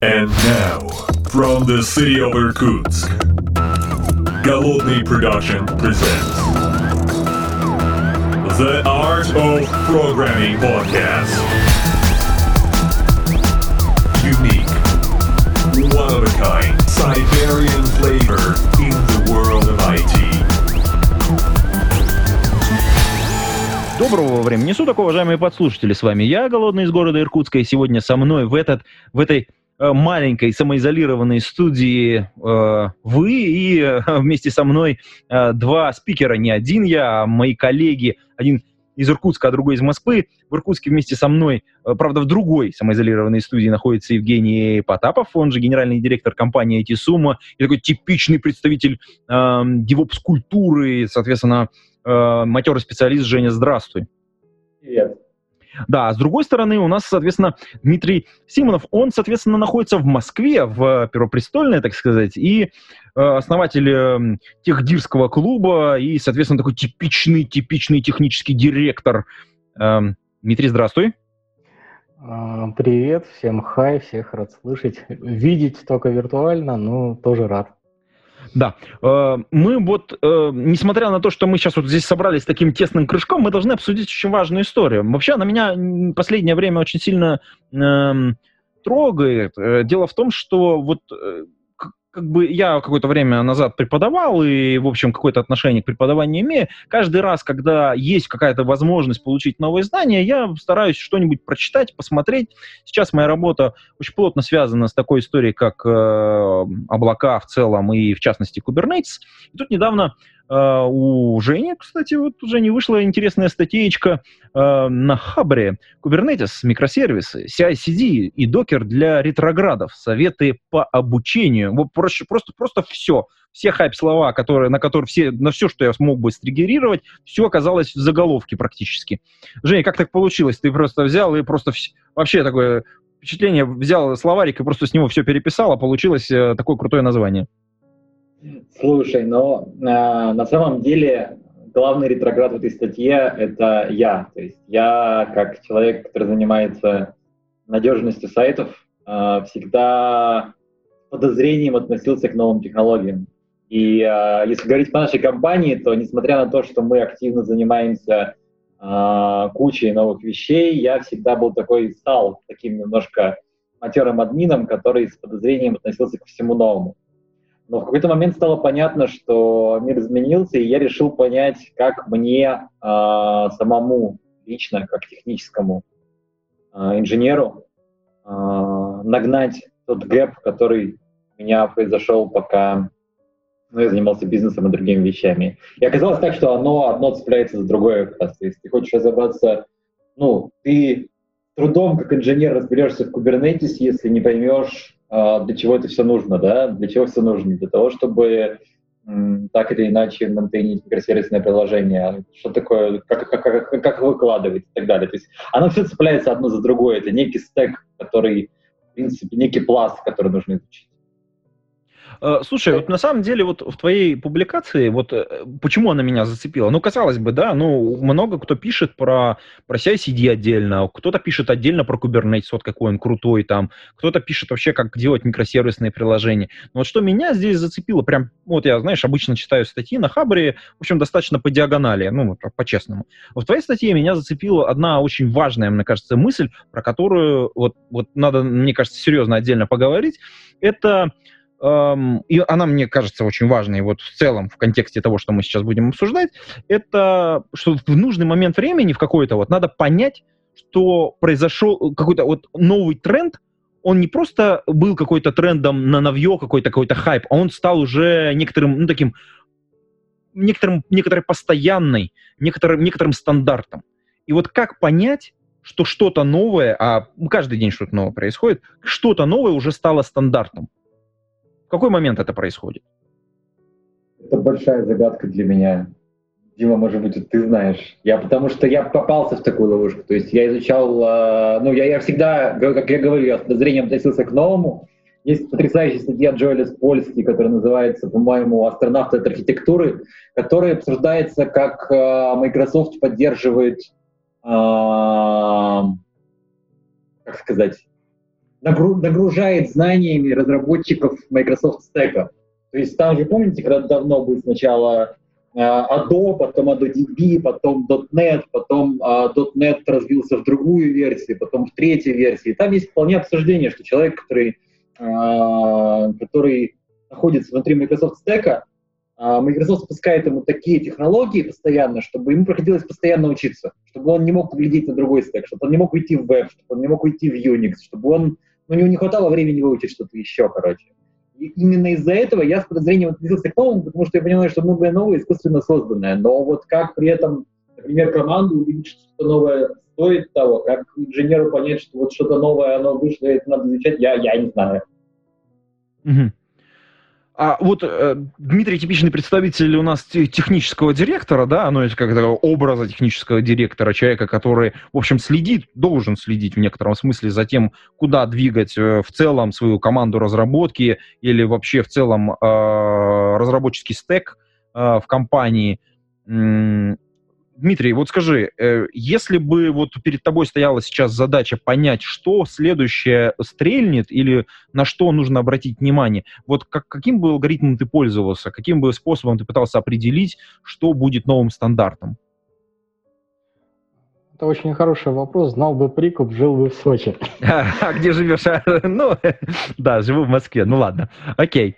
And now, from the city of Irkutsk, Голодный Production presents The Art of Programming Podcast. Unique, one of a kind, Siberian flavor in the world of IT. Доброго времени суток, уважаемые подслушатели. С вами я, Голодный из города Иркутска, и сегодня со мной в, этот, в этой э, маленькой самоизолированной студии э, вы и э, вместе со мной э, два спикера, не один я, а мои коллеги, один из Иркутска, а другой из Москвы. В Иркутске вместе со мной, э, правда, в другой самоизолированной студии находится Евгений Потапов, он же генеральный директор компании IT Сумма, и такой типичный представитель э, девопс-культуры, соответственно, э, матерый специалист Женя, здравствуй. Привет. Да, с другой стороны, у нас, соответственно, Дмитрий Симонов, он, соответственно, находится в Москве, в Первопрестольной, так сказать, и э, основатель э, техдирского клуба, и, соответственно, такой типичный, типичный технический директор. Э, Дмитрий, здравствуй. А, Привет, всем хай, всех рад слышать. Видеть только виртуально, но тоже рад. Да, э, мы вот, э, несмотря на то, что мы сейчас вот здесь собрались таким тесным кружком, мы должны обсудить очень важную историю. Вообще, она меня последнее время очень сильно эм, трогает. Э, Дело в том, что вот как бы я какое-то время назад преподавал и, в общем, какое-то отношение к преподаванию имею. Каждый раз, когда есть какая-то возможность получить новые знания, я стараюсь что-нибудь прочитать, посмотреть. Сейчас моя работа очень плотно связана с такой историей, как э, облака в целом и, в частности, Kubernetes. И тут недавно э, у Жени, кстати, вот у Жени вышла интересная статейка э, на Хабре. Kubernetes, микросервисы, CI-CD и докер для ретроградов, советы по обучению. Вот проще, просто, просто все. Все хайп-слова, которые, на которые все, на все, что я смог бы стригерировать, все оказалось в заголовке практически. Женя, как так получилось? Ты просто взял и просто вс- вообще такое впечатление, взял словарик и просто с него все переписал, а получилось э, такое крутое название. Слушай, но э, на самом деле главный ретроград в этой статье — это я. То есть я, как человек, который занимается надежностью сайтов, э, всегда подозрением относился к новым технологиям. И э, если говорить по нашей компании, то несмотря на то, что мы активно занимаемся э, кучей новых вещей, я всегда был такой, стал таким немножко матерым админом, который с подозрением относился ко всему новому. Но в какой-то момент стало понятно, что мир изменился, и я решил понять, как мне э, самому лично, как техническому э, инженеру, э, нагнать тот гэп, который у меня произошел, пока ну, я занимался бизнесом и другими вещами. И оказалось так, что оно одно цепляется за другое. То есть ты хочешь разобраться, ну, ты трудом как инженер разберешься в Kubernetes, если не поймешь, а, для чего это все нужно, да, для чего все нужно, для того, чтобы так или иначе мантейнить микросервисное приложение, что такое, как, как, как, как выкладывать и так далее. То есть оно все цепляется одно за другое. Это некий стек, который, в принципе, некий пласт, который нужно изучить. Э, Слушай, вот на самом деле вот в твоей публикации, вот э, почему она меня зацепила? Ну, казалось бы, да, ну, много кто пишет про, про CI-CD отдельно, кто-то пишет отдельно про Kubernetes, вот какой он крутой там, кто-то пишет вообще, как делать микросервисные приложения. Но вот что меня здесь зацепило, прям, вот я, знаешь, обычно читаю статьи на Хабре, в общем, достаточно по диагонали, ну, по-честному. В твоей статье меня зацепила одна очень важная, мне кажется, мысль, про которую вот, вот надо, мне кажется, серьезно отдельно поговорить. Это эм, и она мне кажется очень важной вот в целом в контексте того, что мы сейчас будем обсуждать, это что в нужный момент времени в какой-то вот надо понять, что произошел какой-то вот новый тренд, он не просто был какой-то трендом на новье, какой-то какой-то хайп, а он стал уже некоторым, ну, таким, некоторым, некоторой постоянной, некоторым, некоторым стандартом. И вот как понять, что что-то новое, а каждый день что-то новое происходит, что-то новое уже стало стандартом? В какой момент это происходит? Это большая загадка для меня. Дима, может быть, ты знаешь. Я потому что я попался в такую ловушку. То есть я изучал, э, ну, я, я всегда, как я говорю, я с подозрением относился к новому. Есть потрясающая статья Джоэля Спольски, которая называется, по-моему, «Астронавты от архитектуры», которая обсуждается, как э, Microsoft поддерживает, э, как сказать, нагружает знаниями разработчиков Microsoft Stack. То есть там же, помните, когда давно был сначала э, Adobe, потом AdoDB, потом .NET, потом э, .NET развился в другую версию, потом в третью версию. Там есть вполне обсуждение, что человек, который, э, который находится внутри Microsoft Stack, Microsoft спускает ему такие технологии постоянно, чтобы ему приходилось постоянно учиться, чтобы он не мог поглядеть на другой стек, чтобы он не мог уйти в веб, чтобы он не мог уйти в Unix, чтобы он, у него не хватало времени выучить что-то еще, короче. И именно из-за этого я с подозрением относился к новому, потому что я понимаю, что многое новое искусственно созданное. Но вот как при этом, например, команду увидеть, что что-то новое стоит того, как инженеру понять, что вот что-то новое, оно вышло, и это надо изучать, я, я не знаю. Угу. А вот э, Дмитрий типичный представитель у нас технического директора, да, ну, это как образа технического директора, человека, который, в общем, следит, должен следить в некотором смысле за тем, куда двигать э, в целом свою команду разработки или вообще в целом э, разработческий стек э, в компании. Дмитрий, вот скажи, э, если бы вот перед тобой стояла сейчас задача понять, что следующее стрельнет или на что нужно обратить внимание, вот как, каким бы алгоритмом ты пользовался, каким бы способом ты пытался определить, что будет новым стандартом? Это очень хороший вопрос. Знал бы прикуп, жил бы в Сочи. А где живешь? Ну, да, живу в Москве. Ну ладно, окей.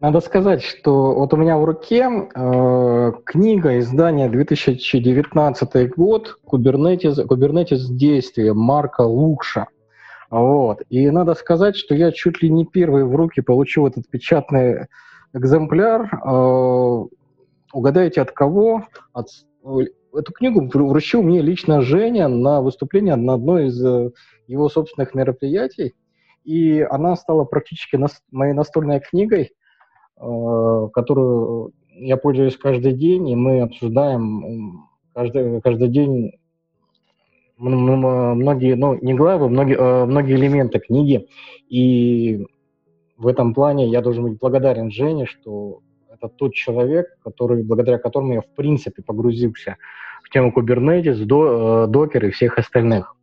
Надо сказать, что вот у меня в руке э, книга издания 2019 год «Кубернетис, Кубернетис действия» Марка Лукша. Вот. И надо сказать, что я чуть ли не первый в руки получил этот печатный экземпляр. Э, угадайте от кого? От, эту книгу вручил мне лично Женя на выступление на одной из э, его собственных мероприятий. И она стала практически нас, моей настольной книгой. Э, которую я пользуюсь каждый день, и мы обсуждаем каждый, каждый день многие, ну, не главы, многие, э, многие элементы книги. И в этом плане я должен быть благодарен Жене, что это тот человек, который, благодаря которому я в принципе погрузился в тему Kubernetes, до, э, докер и всех остальных.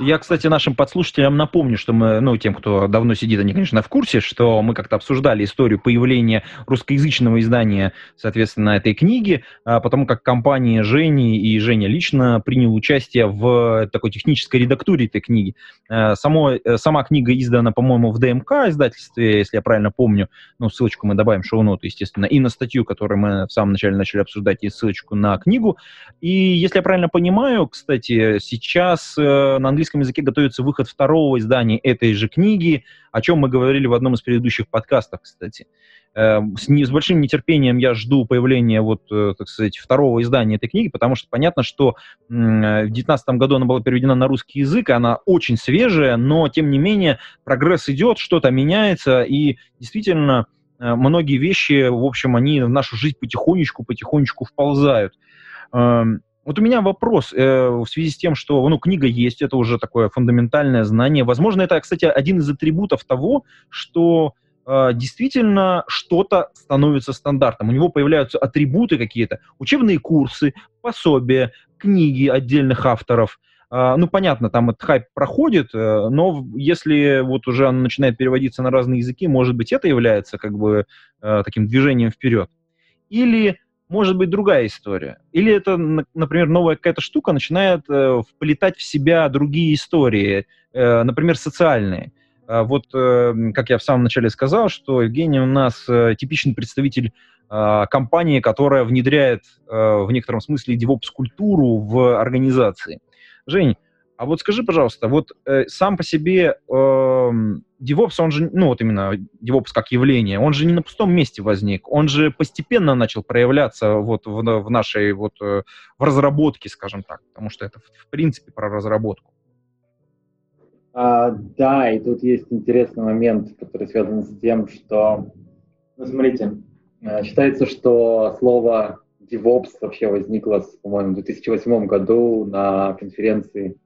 Я, кстати, нашим подслушателям напомню, что мы, ну, тем, кто давно сидит, они, конечно, в курсе, что мы как-то обсуждали историю появления русскоязычного издания, соответственно, этой книги, а, потому как компания Жени и Женя лично принял участие в такой технической редактуре этой книги. А, само, э, сама книга издана, по-моему, в ДМК издательстве, если я правильно помню. Ну, ссылочку мы добавим в шоу-ноты, естественно, и на статью, которую мы в самом начале начали обсуждать, и ссылочку на книгу. И если я правильно понимаю, кстати, сейчас э, на английском английском языке готовится выход второго издания этой же книги, о чем мы говорили в одном из предыдущих подкастов, кстати. Эм, с, не, с большим нетерпением я жду появления, вот, э, так сказать, второго издания этой книги, потому что понятно, что в 2019 году она была переведена на русский язык, она очень свежая, но, тем не менее, прогресс идет, что-то меняется, и действительно э, многие вещи, в общем, они в нашу жизнь потихонечку-потихонечку вползают. Вот у меня вопрос э, в связи с тем, что ну, книга есть, это уже такое фундаментальное знание. Возможно, это, кстати, один из атрибутов того, что э, действительно что-то становится стандартом. У него появляются атрибуты какие-то, учебные курсы, пособия, книги отдельных авторов. Э, ну, понятно, там этот хайп проходит, э, но если вот уже он начинает переводиться на разные языки, может быть, это является как бы э, таким движением вперед. Или может быть другая история. Или это, например, новая какая-то штука начинает э, вплетать в себя другие истории, э, например, социальные. Э, вот, э, как я в самом начале сказал, что Евгений у нас э, типичный представитель э, компании, которая внедряет э, в некотором смысле DevOps-культуру в организации. Жень, а вот скажи, пожалуйста, вот э, сам по себе э, DevOps, он же, ну вот именно DevOps как явление, он же не на пустом месте возник, он же постепенно начал проявляться вот в, в нашей вот э, в разработке, скажем так, потому что это в, принципе про разработку. А, да, и тут есть интересный момент, который связан с тем, что, ну смотрите, э, считается, что слово DevOps вообще возникло, по-моему, в 2008 году на конференции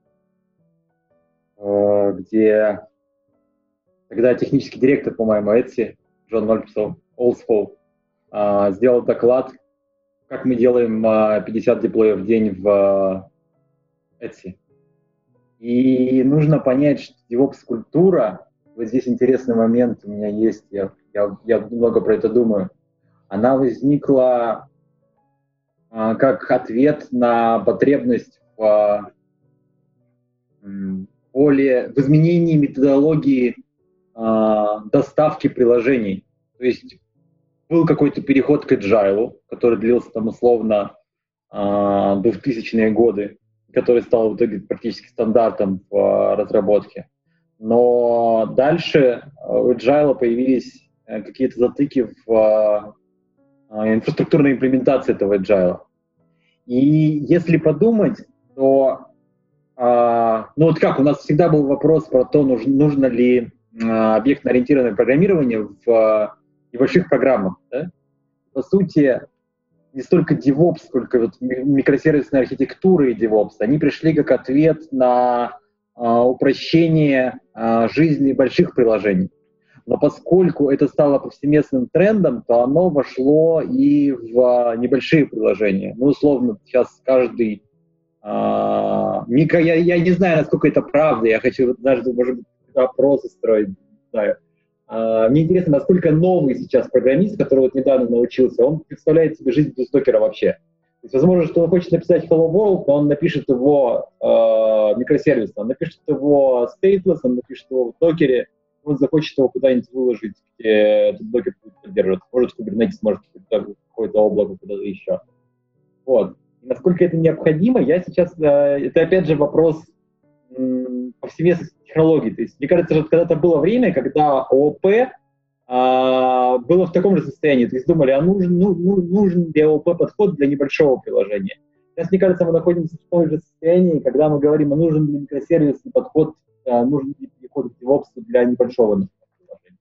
где когда технический директор, по-моему, Etsy, Джон Нольпсов, Олдспол, сделал доклад, как мы делаем 50 а, деплоев в день в Etsy. И нужно понять, что DevOps-культура, вот здесь интересный момент у меня есть, я, я, я много про это думаю, она возникла как ответ на потребность в более в изменении методологии а, доставки приложений. То есть был какой-то переход к agile, который длился там условно а, 2000-е годы, который стал в итоге практически стандартом в а, разработке. Но дальше у agile появились э, какие-то затыки в а, инфраструктурной имплементации этого agile. И если подумать, то ну вот как, у нас всегда был вопрос про то, нужно, нужно ли объектно-ориентированное программирование в небольших программах. Да? По сути, не столько DevOps, сколько вот микросервисная архитектура и DevOps, они пришли как ответ на а, упрощение а, жизни больших приложений. Но поскольку это стало повсеместным трендом, то оно вошло и в а, небольшие приложения. Ну, условно, сейчас каждый а, микро, я, я не знаю, насколько это правда, я хочу даже, может быть, опросы строить, знаю. А, мне интересно, насколько новый сейчас программист, который вот недавно научился, он представляет себе жизнь без докера вообще. То есть, возможно, что он хочет написать Hello World, но он напишет его э, микросервисно, он напишет его stateless, он напишет его в докере, он захочет его куда-нибудь выложить, где этот докер будет поддерживаться. Может, Kubernetes, может, какое-то облако куда-то еще. Вот. Насколько это необходимо, я сейчас... Э, это, опять же, вопрос повсеместности технологий. То есть, мне кажется, что когда-то было время, когда ООП а, было в таком же состоянии. То есть думали, а нужен, ну, ну, нужен ли ООП подход для небольшого приложения. Сейчас, мне кажется, мы находимся в том же состоянии, когда мы говорим, а нужен ли микросервисный подход, а, нужен ли переход к DevOps для небольшого приложения.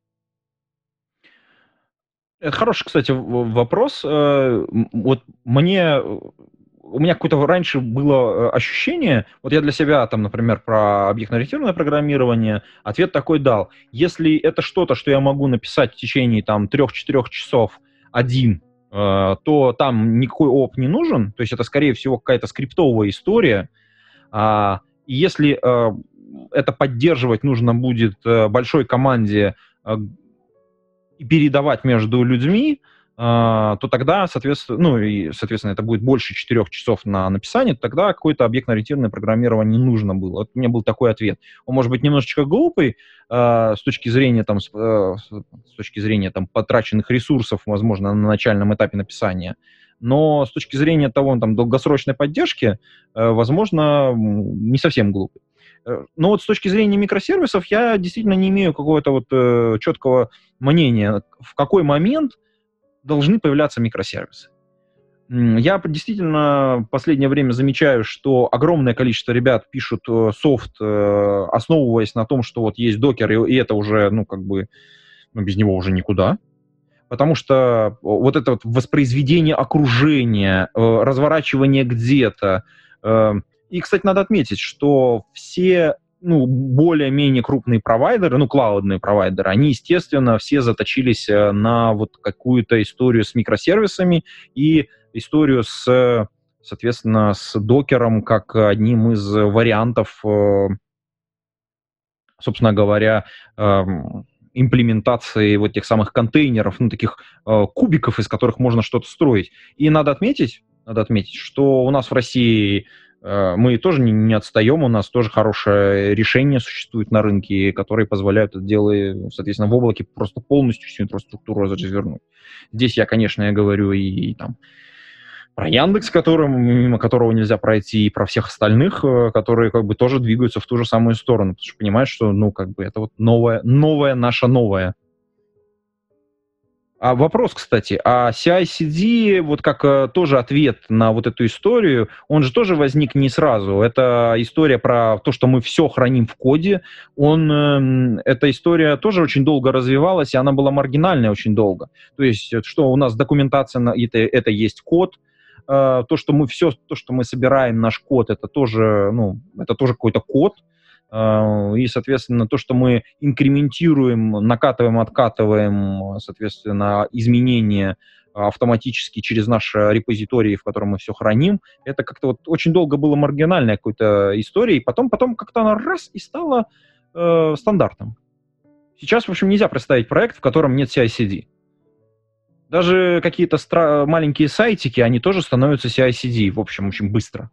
Это хороший, кстати, вопрос. Э, вот мне у меня какое-то раньше было э, ощущение, вот я для себя там, например, про объектно-ориентированное программирование, ответ такой дал. Если это что-то, что я могу написать в течение там 3-4 часов один, э, то там никакой оп не нужен, то есть это, скорее всего, какая-то скриптовая история. А, и если э, это поддерживать нужно будет большой команде и передавать между людьми, то тогда, соответственно, ну и, соответственно, это будет больше четырех часов на написание, тогда какое-то объектно-ориентированное программирование не нужно было. Вот у меня был такой ответ. Он может быть немножечко глупый э, с точки зрения там, с, э, с точки зрения там потраченных ресурсов, возможно, на начальном этапе написания, но с точки зрения того, там, долгосрочной поддержки, э, возможно, не совсем глупый. Э, но вот с точки зрения микросервисов я действительно не имею какого-то вот э, четкого мнения, в какой момент должны появляться микросервисы. Я действительно в последнее время замечаю, что огромное количество ребят пишут э, софт, э, основываясь на том, что вот есть докер, и это уже, ну, как бы, ну, без него уже никуда. Потому что вот это вот воспроизведение окружения, э, разворачивание где-то. И, кстати, надо отметить, что все ну, более-менее крупные провайдеры, ну, клаудные провайдеры, они, естественно, все заточились э, на вот какую-то историю с микросервисами и историю с, соответственно, с докером как одним из вариантов, э, собственно говоря, эм, имплементации вот тех самых контейнеров, ну, таких э, кубиков, из которых можно что-то строить. И надо отметить, надо отметить, что у нас в России мы тоже не, не отстаем, у нас тоже хорошее решение существует на рынке, которые позволяют это дело, соответственно, в облаке просто полностью всю инфраструктуру развернуть. Здесь я, конечно, я говорю и, и там про Яндекс, которым, мимо которого нельзя пройти, и про всех остальных, э, которые как бы тоже двигаются в ту же самую сторону, потому что понимаешь, что, ну, как бы это вот новое, новое наше новое. А вопрос, кстати, а CI-CD, вот как э, тоже ответ на вот эту историю, он же тоже возник не сразу. Это история про то, что мы все храним в коде. Он, э, эта история тоже очень долго развивалась, и она была маргинальная очень долго. То есть, что у нас документация, на, это, это есть код, э, то, что мы все, то, что мы собираем наш код, это тоже, ну, это тоже какой-то код, и, соответственно, то, что мы инкрементируем, накатываем, откатываем, соответственно, изменения автоматически через наши репозитории, в котором мы все храним. Это как-то вот очень долго было маргинальной какой-то историей, потом, потом как-то она раз и стала э, стандартом. Сейчас, в общем, нельзя представить проект, в котором нет CI-CD. Даже какие-то стра- маленькие сайтики, они тоже становятся CI-CD, в общем, очень быстро.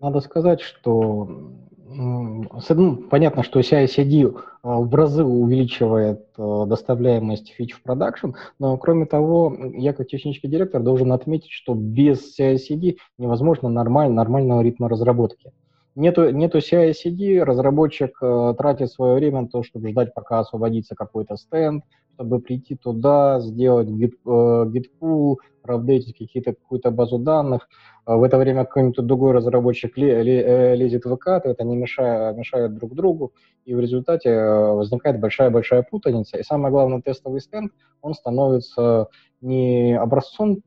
Надо сказать, что ну, понятно, что CI-CD а, в разы увеличивает а, доставляемость фич в продакшн, но кроме того, я как технический директор должен отметить, что без CI-CD невозможно нормаль, нормального ритма разработки. Нету, нету CI-CD, разработчик э, тратит свое время на то, чтобы ждать, пока освободится какой-то стенд, чтобы прийти туда, сделать git, э, проапдейтить какие-то, какую-то базу данных. Э, в это время какой-нибудь другой разработчик э, лезет в выкатывает, они мешают, мешают друг другу, и в результате э, возникает большая-большая путаница. И самое главное, тестовый стенд, он становится не образцом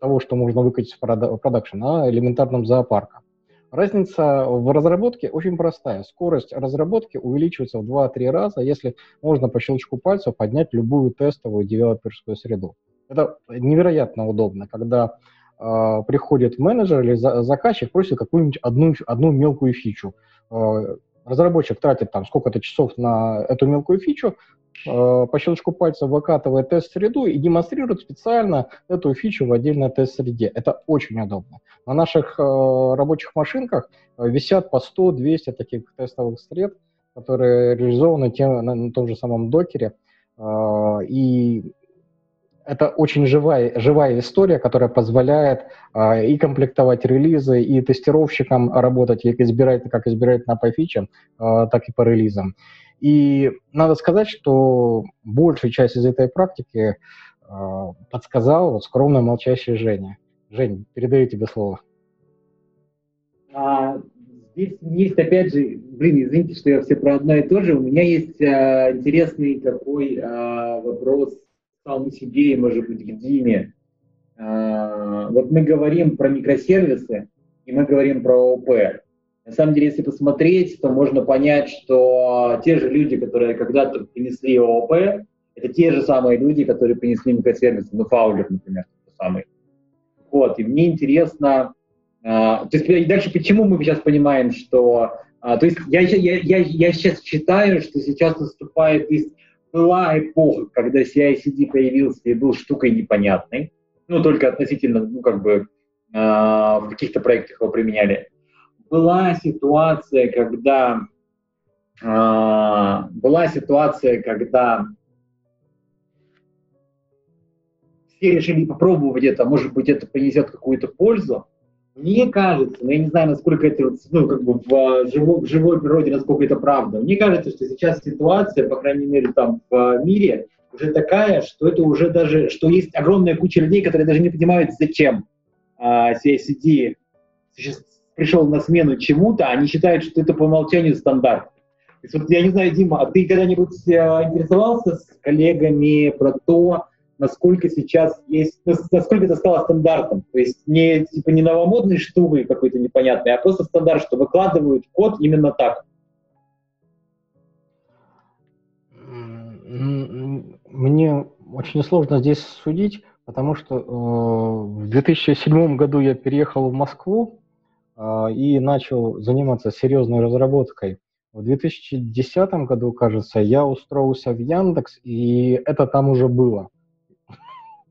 того, что можно выкатить в продакшн, а элементарным зоопарком. Разница в разработке очень простая. Скорость разработки увеличивается в 2-3 раза, если можно по щелчку пальцев поднять любую тестовую девелоперскую среду. Это невероятно удобно, когда э, приходит менеджер или за, заказчик, просит какую-нибудь одну, одну мелкую фичу. Э, разработчик тратит там сколько-то часов на эту мелкую фичу, э, по щелчку пальца выкатывает тест-среду и демонстрирует специально эту фичу в отдельной тест-среде. Это очень удобно. На наших э, рабочих машинках висят по 100-200 таких тестовых сред, которые реализованы тем, на, на том же самом докере. Э, и это очень живая, живая история, которая позволяет э, и комплектовать релизы, и тестировщикам работать, и избирать, как избирать на по фичам, э, так и по релизам. И надо сказать, что большую часть из этой практики э, подсказал вот скромно молчащий Женя. Жень, передаю тебе слово. А, здесь есть, опять же, блин, извините, что я все про одно и то же. У меня есть а, интересный такой а, вопрос себе и, может быть, к Диме. А, вот мы говорим про микросервисы, и мы говорим про ОП. На самом деле, если посмотреть, то можно понять, что те же люди, которые когда-то принесли ООП, это те же самые люди, которые принесли микросервисы, ну, Фаулер, например, тот самый. Вот, и мне интересно, а, то есть и дальше почему мы сейчас понимаем, что, а, то есть я, я, я, я сейчас считаю, что сейчас наступает, то есть была эпоха, когда CI-CD появился и был штукой непонятной, ну, только относительно, ну, как бы, э, в каких-то проектах его применяли. Была ситуация, когда э, была ситуация, когда все решили попробовать это, может быть, это принесет какую-то пользу, мне кажется, но я не знаю, насколько это ну, как бы в живой, в живой природе, насколько это правда. Мне кажется, что сейчас ситуация, по крайней мере, там в мире уже такая, что это уже даже, что есть огромная куча людей, которые даже не понимают, зачем а, CICD пришел на смену чему-то, они считают, что это по умолчанию стандарт. То есть, вот, я не знаю, Дима, а ты когда-нибудь а, интересовался с коллегами про то, насколько сейчас есть, насколько это стало стандартом. То есть не типа не новомодной штукой какой-то непонятной, а просто стандарт, что выкладывают код именно так. Мне очень сложно здесь судить, потому что э, в 2007 году я переехал в Москву э, и начал заниматься серьезной разработкой. В 2010 году, кажется, я устроился в Яндекс, и это там уже было.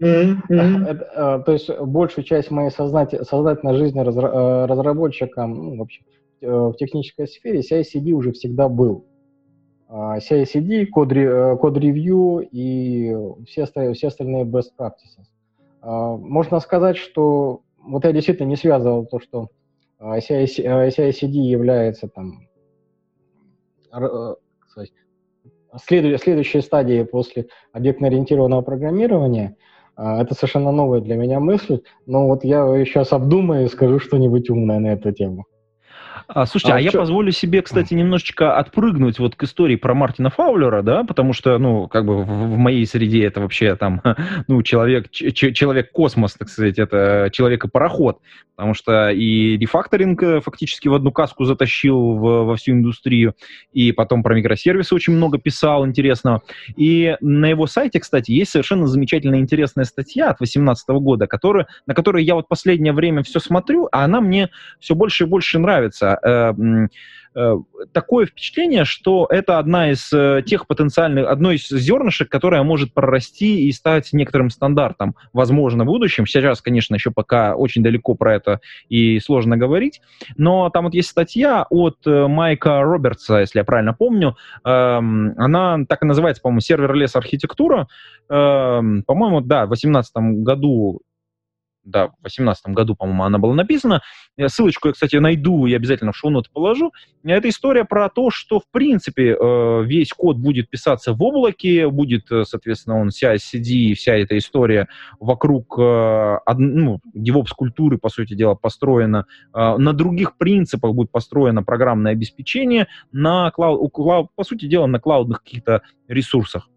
Mm-hmm. То есть большую часть моей сознательной жизни э, разработчиком, ну, вообще, э, в технической сфере CI-CD уже всегда был. CI-CD, а, код-ревью э, и все, остальные best practices. А, можно сказать, что вот я действительно не связывал то, что CI-CD является там следующей стадией после объектно-ориентированного программирования – а, это совершенно новая для меня мысль, но вот я сейчас обдумаю и скажу что-нибудь умное на эту тему. А, слушайте, а, а я чё? позволю себе, кстати, немножечко отпрыгнуть вот к истории про Мартина Фаулера, да, потому что, ну, как бы в, в моей среде это вообще там, ну, человек, человек-космос, так сказать, это человек-пароход, потому что и рефакторинг э, фактически в одну каску затащил в, во всю индустрию, и потом про микросервисы очень много писал интересного. И на его сайте, кстати, есть совершенно замечательная интересная статья от 2018 года, которая, на которой я вот последнее время все смотрю, а она мне все больше и больше нравится. Э, Э, такое впечатление, что это одна из э, тех потенциальных, одно из зернышек, которое может прорасти и стать некоторым стандартом, возможно, в будущем. Сейчас, конечно, еще пока очень далеко про это и сложно говорить, но там вот есть статья от э, Майка Робертса, если я правильно помню, эм, она так и называется, по-моему, сервер-лес архитектура. Эм, по-моему, да, в 2018 году да, в 2018 году, по-моему, она была написана. Ссылочку я, кстати, найду и обязательно в шоу-ноты положу. Это история про то, что, в принципе, э, весь код будет писаться в облаке, будет, э, соответственно, он вся CD, вся эта история вокруг э, ну, DevOps-культуры, по сути дела, построена. На других принципах будет построено программное обеспечение, на клауд, по сути дела, на клаудных каких-то ресурсах.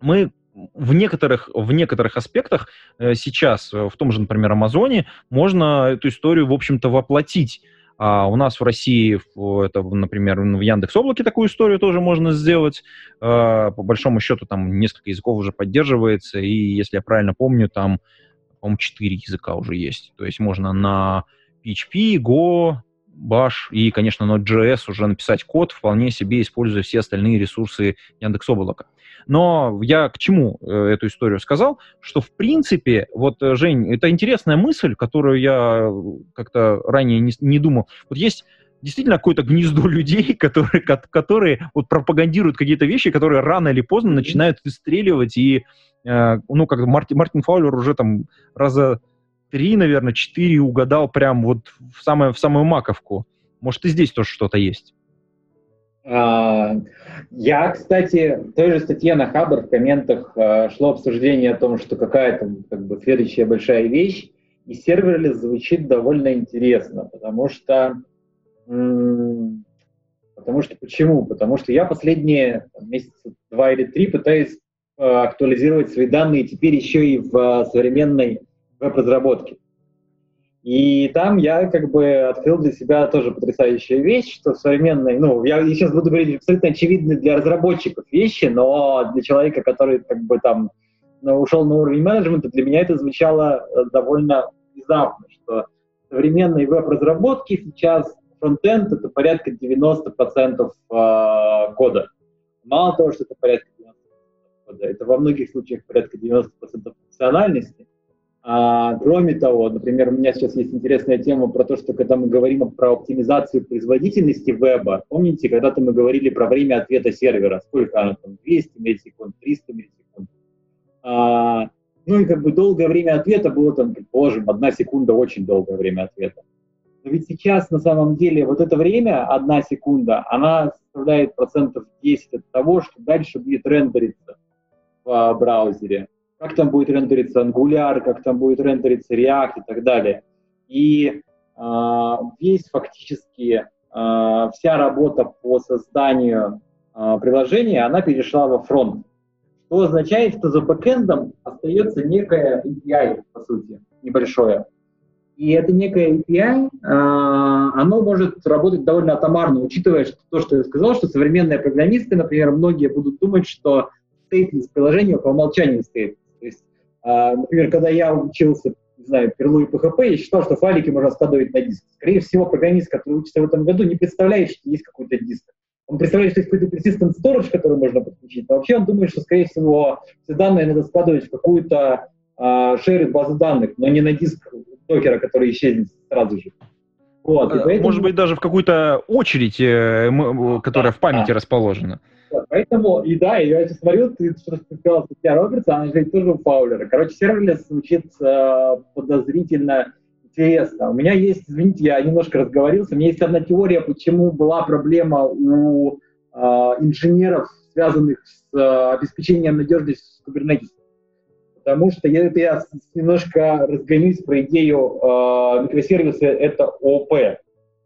Мы в некоторых, в некоторых аспектах э, сейчас, э, в том же, например, Амазоне, можно эту историю, в общем-то, воплотить. А у нас в России, это, например, в Яндекс Облаке такую историю тоже можно сделать. Э, по большому счету, там несколько языков уже поддерживается, и, если я правильно помню, там, по-моему, четыре языка уже есть. То есть можно на PHP, Go, Bash и, конечно, Node.js уже написать код, вполне себе используя все остальные ресурсы Яндекс Облака. Но я к чему э, эту историю сказал? Что, в принципе, вот, э, Жень, это интересная мысль, которую я как-то ранее не, не думал. Вот есть действительно какое-то гнездо людей, которые, которые вот пропагандируют какие-то вещи, которые рано или поздно начинают выстреливать, и, э, ну, как Мартин, Мартин Фаулер уже там раза три, наверное, четыре угадал прям вот в, самое, в самую маковку. Может, и здесь тоже что-то есть? А, я, кстати, в той же статье на Хабр в комментах а, шло обсуждение о том, что какая-то как бы следующая большая вещь, и serverless звучит довольно интересно, потому что потому что почему? Потому что я последние там, месяца два или три пытаюсь а, актуализировать свои данные теперь еще и в современной веб-разработки. И там я как бы открыл для себя тоже потрясающую вещь, что в современной, ну, я сейчас буду говорить абсолютно очевидные для разработчиков вещи, но для человека, который как бы там ну, ушел на уровень менеджмента, для меня это звучало э, довольно внезапно, что в современной веб-разработке сейчас фронтенд это порядка 90% э, кода. Мало того, что это порядка 90% кода, это во многих случаях порядка 90% функциональности, а, кроме того, например, у меня сейчас есть интересная тема про то, что когда мы говорим про оптимизацию производительности веба, помните, когда-то мы говорили про время ответа сервера, сколько оно там, 200 миллисекунд, 300 миллисекунд. А, ну и как бы долгое время ответа было там, предположим, одна секунда очень долгое время ответа. Но ведь сейчас на самом деле вот это время, одна секунда, она составляет процентов 10 от того, что дальше будет рендериться в браузере как там будет рендериться Angular, как там будет рендериться React и так далее. И э, весь фактически э, вся работа по созданию э, приложения, она перешла во фронт. Что означает, что за бэкэндом остается некое API, по сути, небольшое. И это некое API, э, оно может работать довольно атомарно, учитывая что, то, что я сказал, что современные программисты, например, многие будут думать, что стейтлес приложения по умолчанию стоит. А, например, когда я учился, не знаю, Perl и PHP, я считал, что файлики можно складывать на диск. Скорее всего, программист, который учится в этом году, не представляет, что есть какой-то диск. Он представляет, что есть какой-то persistent storage, который можно подключить, но вообще он думает, что, скорее всего, все данные надо складывать в какую-то uh, shared базу данных, но не на диск докера, который исчезнет сразу же. Вот, э, поэтому... Может быть, даже в какую-то очередь, э, которая в памяти да. Расположена. Поэтому, и да, я сейчас смотрю, ты что ты сказал, статья Робертса, она же тоже у Фаулера. Короче, serverless звучит э, подозрительно интересно. У меня есть, извините, я немножко разговорился, у меня есть одна теория, почему была проблема у э, инженеров, связанных с э, обеспечением надежности Kubernetes. Потому что я, это я немножко разгонюсь про идею э, микросервиса, это ОП.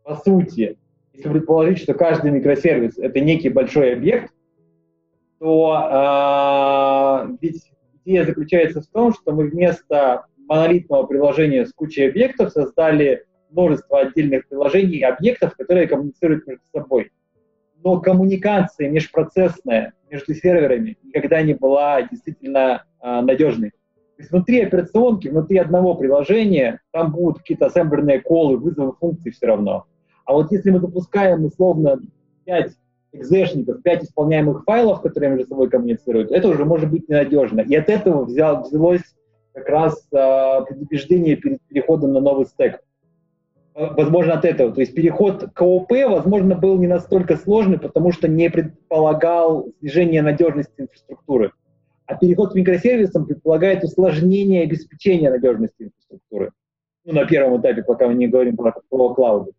по сути, если предположить, что каждый микросервис — это некий большой объект, то э, ведь идея заключается в том, что мы вместо монолитного приложения с кучей объектов создали множество отдельных приложений и объектов, которые коммуницируют между собой. Но коммуникация межпроцессная между серверами никогда не была действительно э, надежной. То есть внутри операционки, внутри одного приложения, там будут какие-то ассемблерные колы, вызовы функций все равно. А вот если мы запускаем условно 5 экзешников, 5 исполняемых файлов, которые между собой коммуницируют, это уже может быть ненадежно. И от этого взял, взялось как раз э, предупреждение перед переходом на новый стек. Возможно, от этого. То есть переход к ОП, возможно, был не настолько сложный, потому что не предполагал снижение надежности инфраструктуры. А переход к микросервисам предполагает усложнение обеспечения надежности инфраструктуры. Ну, на первом этапе, пока мы не говорим про, про клауды.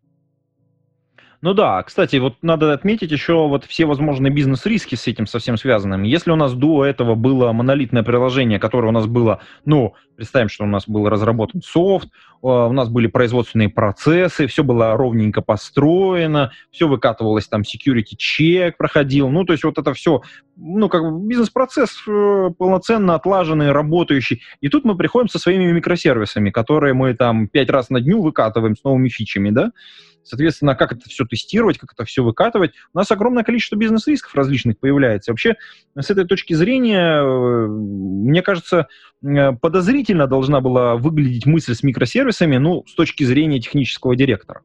Ну да, кстати, вот надо отметить еще вот все возможные бизнес-риски с этим совсем связанными. Если у нас до этого было монолитное приложение, которое у нас было, ну, представим, что у нас был разработан софт, у нас были производственные процессы, все было ровненько построено, все выкатывалось, там, security чек проходил, ну, то есть вот это все, ну, как бы бизнес-процесс э, полноценно отлаженный, работающий. И тут мы приходим со своими микросервисами, которые мы там пять раз на дню выкатываем с новыми фичами, да, Соответственно, как это все тестировать, как это все выкатывать. У нас огромное количество бизнес-рисков различных появляется. Вообще, с этой точки зрения, э, мне кажется, э, подозрительно должна была выглядеть мысль с микросервисами, ну, с точки зрения технического директора.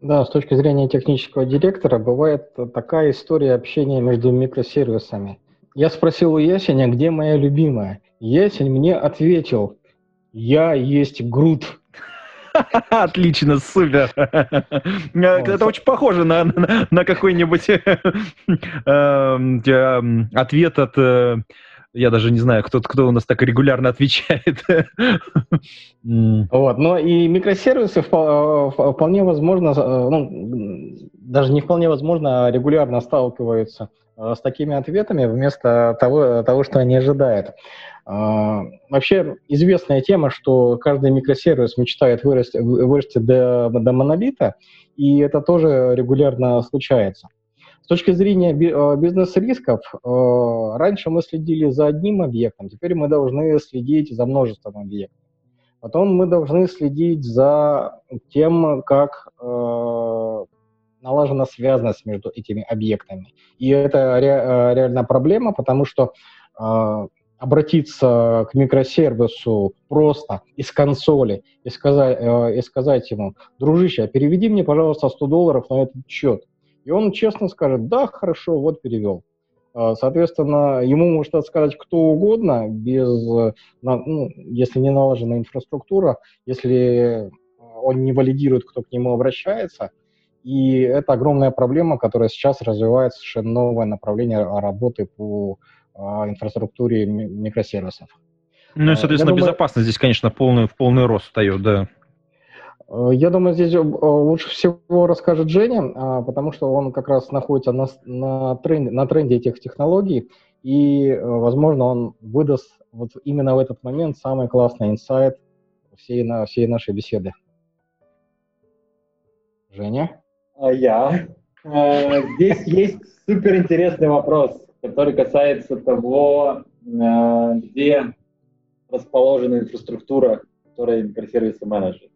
Да, с точки зрения технического директора бывает такая история общения между микросервисами. Я спросил у Ясеня, где моя любимая. Ясень мне ответил, я есть Грут. Отлично, супер. Это очень похоже на, на, на какой-нибудь эм, ответ от... Э, я даже не знаю, кто, кто у нас так регулярно отвечает. Вот, но и микросервисы вполне возможно, э, ну, даже не вполне возможно, а регулярно сталкиваются э, с такими ответами вместо того, того что они ожидают. А, вообще известная тема, что каждый микросервис мечтает вырасти, вырасти до, до монолита, и это тоже регулярно случается. С точки зрения а, бизнес-рисков, раньше мы следили за одним объектом, теперь мы должны следить за множеством объектов. Потом мы должны следить за тем, как налажена связанность между этими объектами. И это ре, реально проблема, потому что обратиться к микросервису просто из консоли и сказать, э, и сказать ему, дружище, а переведи мне, пожалуйста, 100 долларов на этот счет. И он честно скажет, да, хорошо, вот перевел. А, соответственно, ему может сказать кто угодно, без, ну, если не налажена инфраструктура, если он не валидирует, кто к нему обращается. И это огромная проблема, которая сейчас развивает совершенно новое направление работы по инфраструктуре микросервисов. Ну и, соответственно, думаю, безопасность здесь, конечно, полный, в полный рост встает, да. Э, я думаю, здесь э, лучше всего расскажет Женя, а, потому что он как раз находится на, на, тренде, на тренде этих технологий, и, э, возможно, он выдаст вот именно в этот момент самый классный инсайт всей, на, всей нашей беседы. Женя? А я. Здесь есть суперинтересный вопрос который касается того, э, где расположена инфраструктура, которая микросервисы менеджер.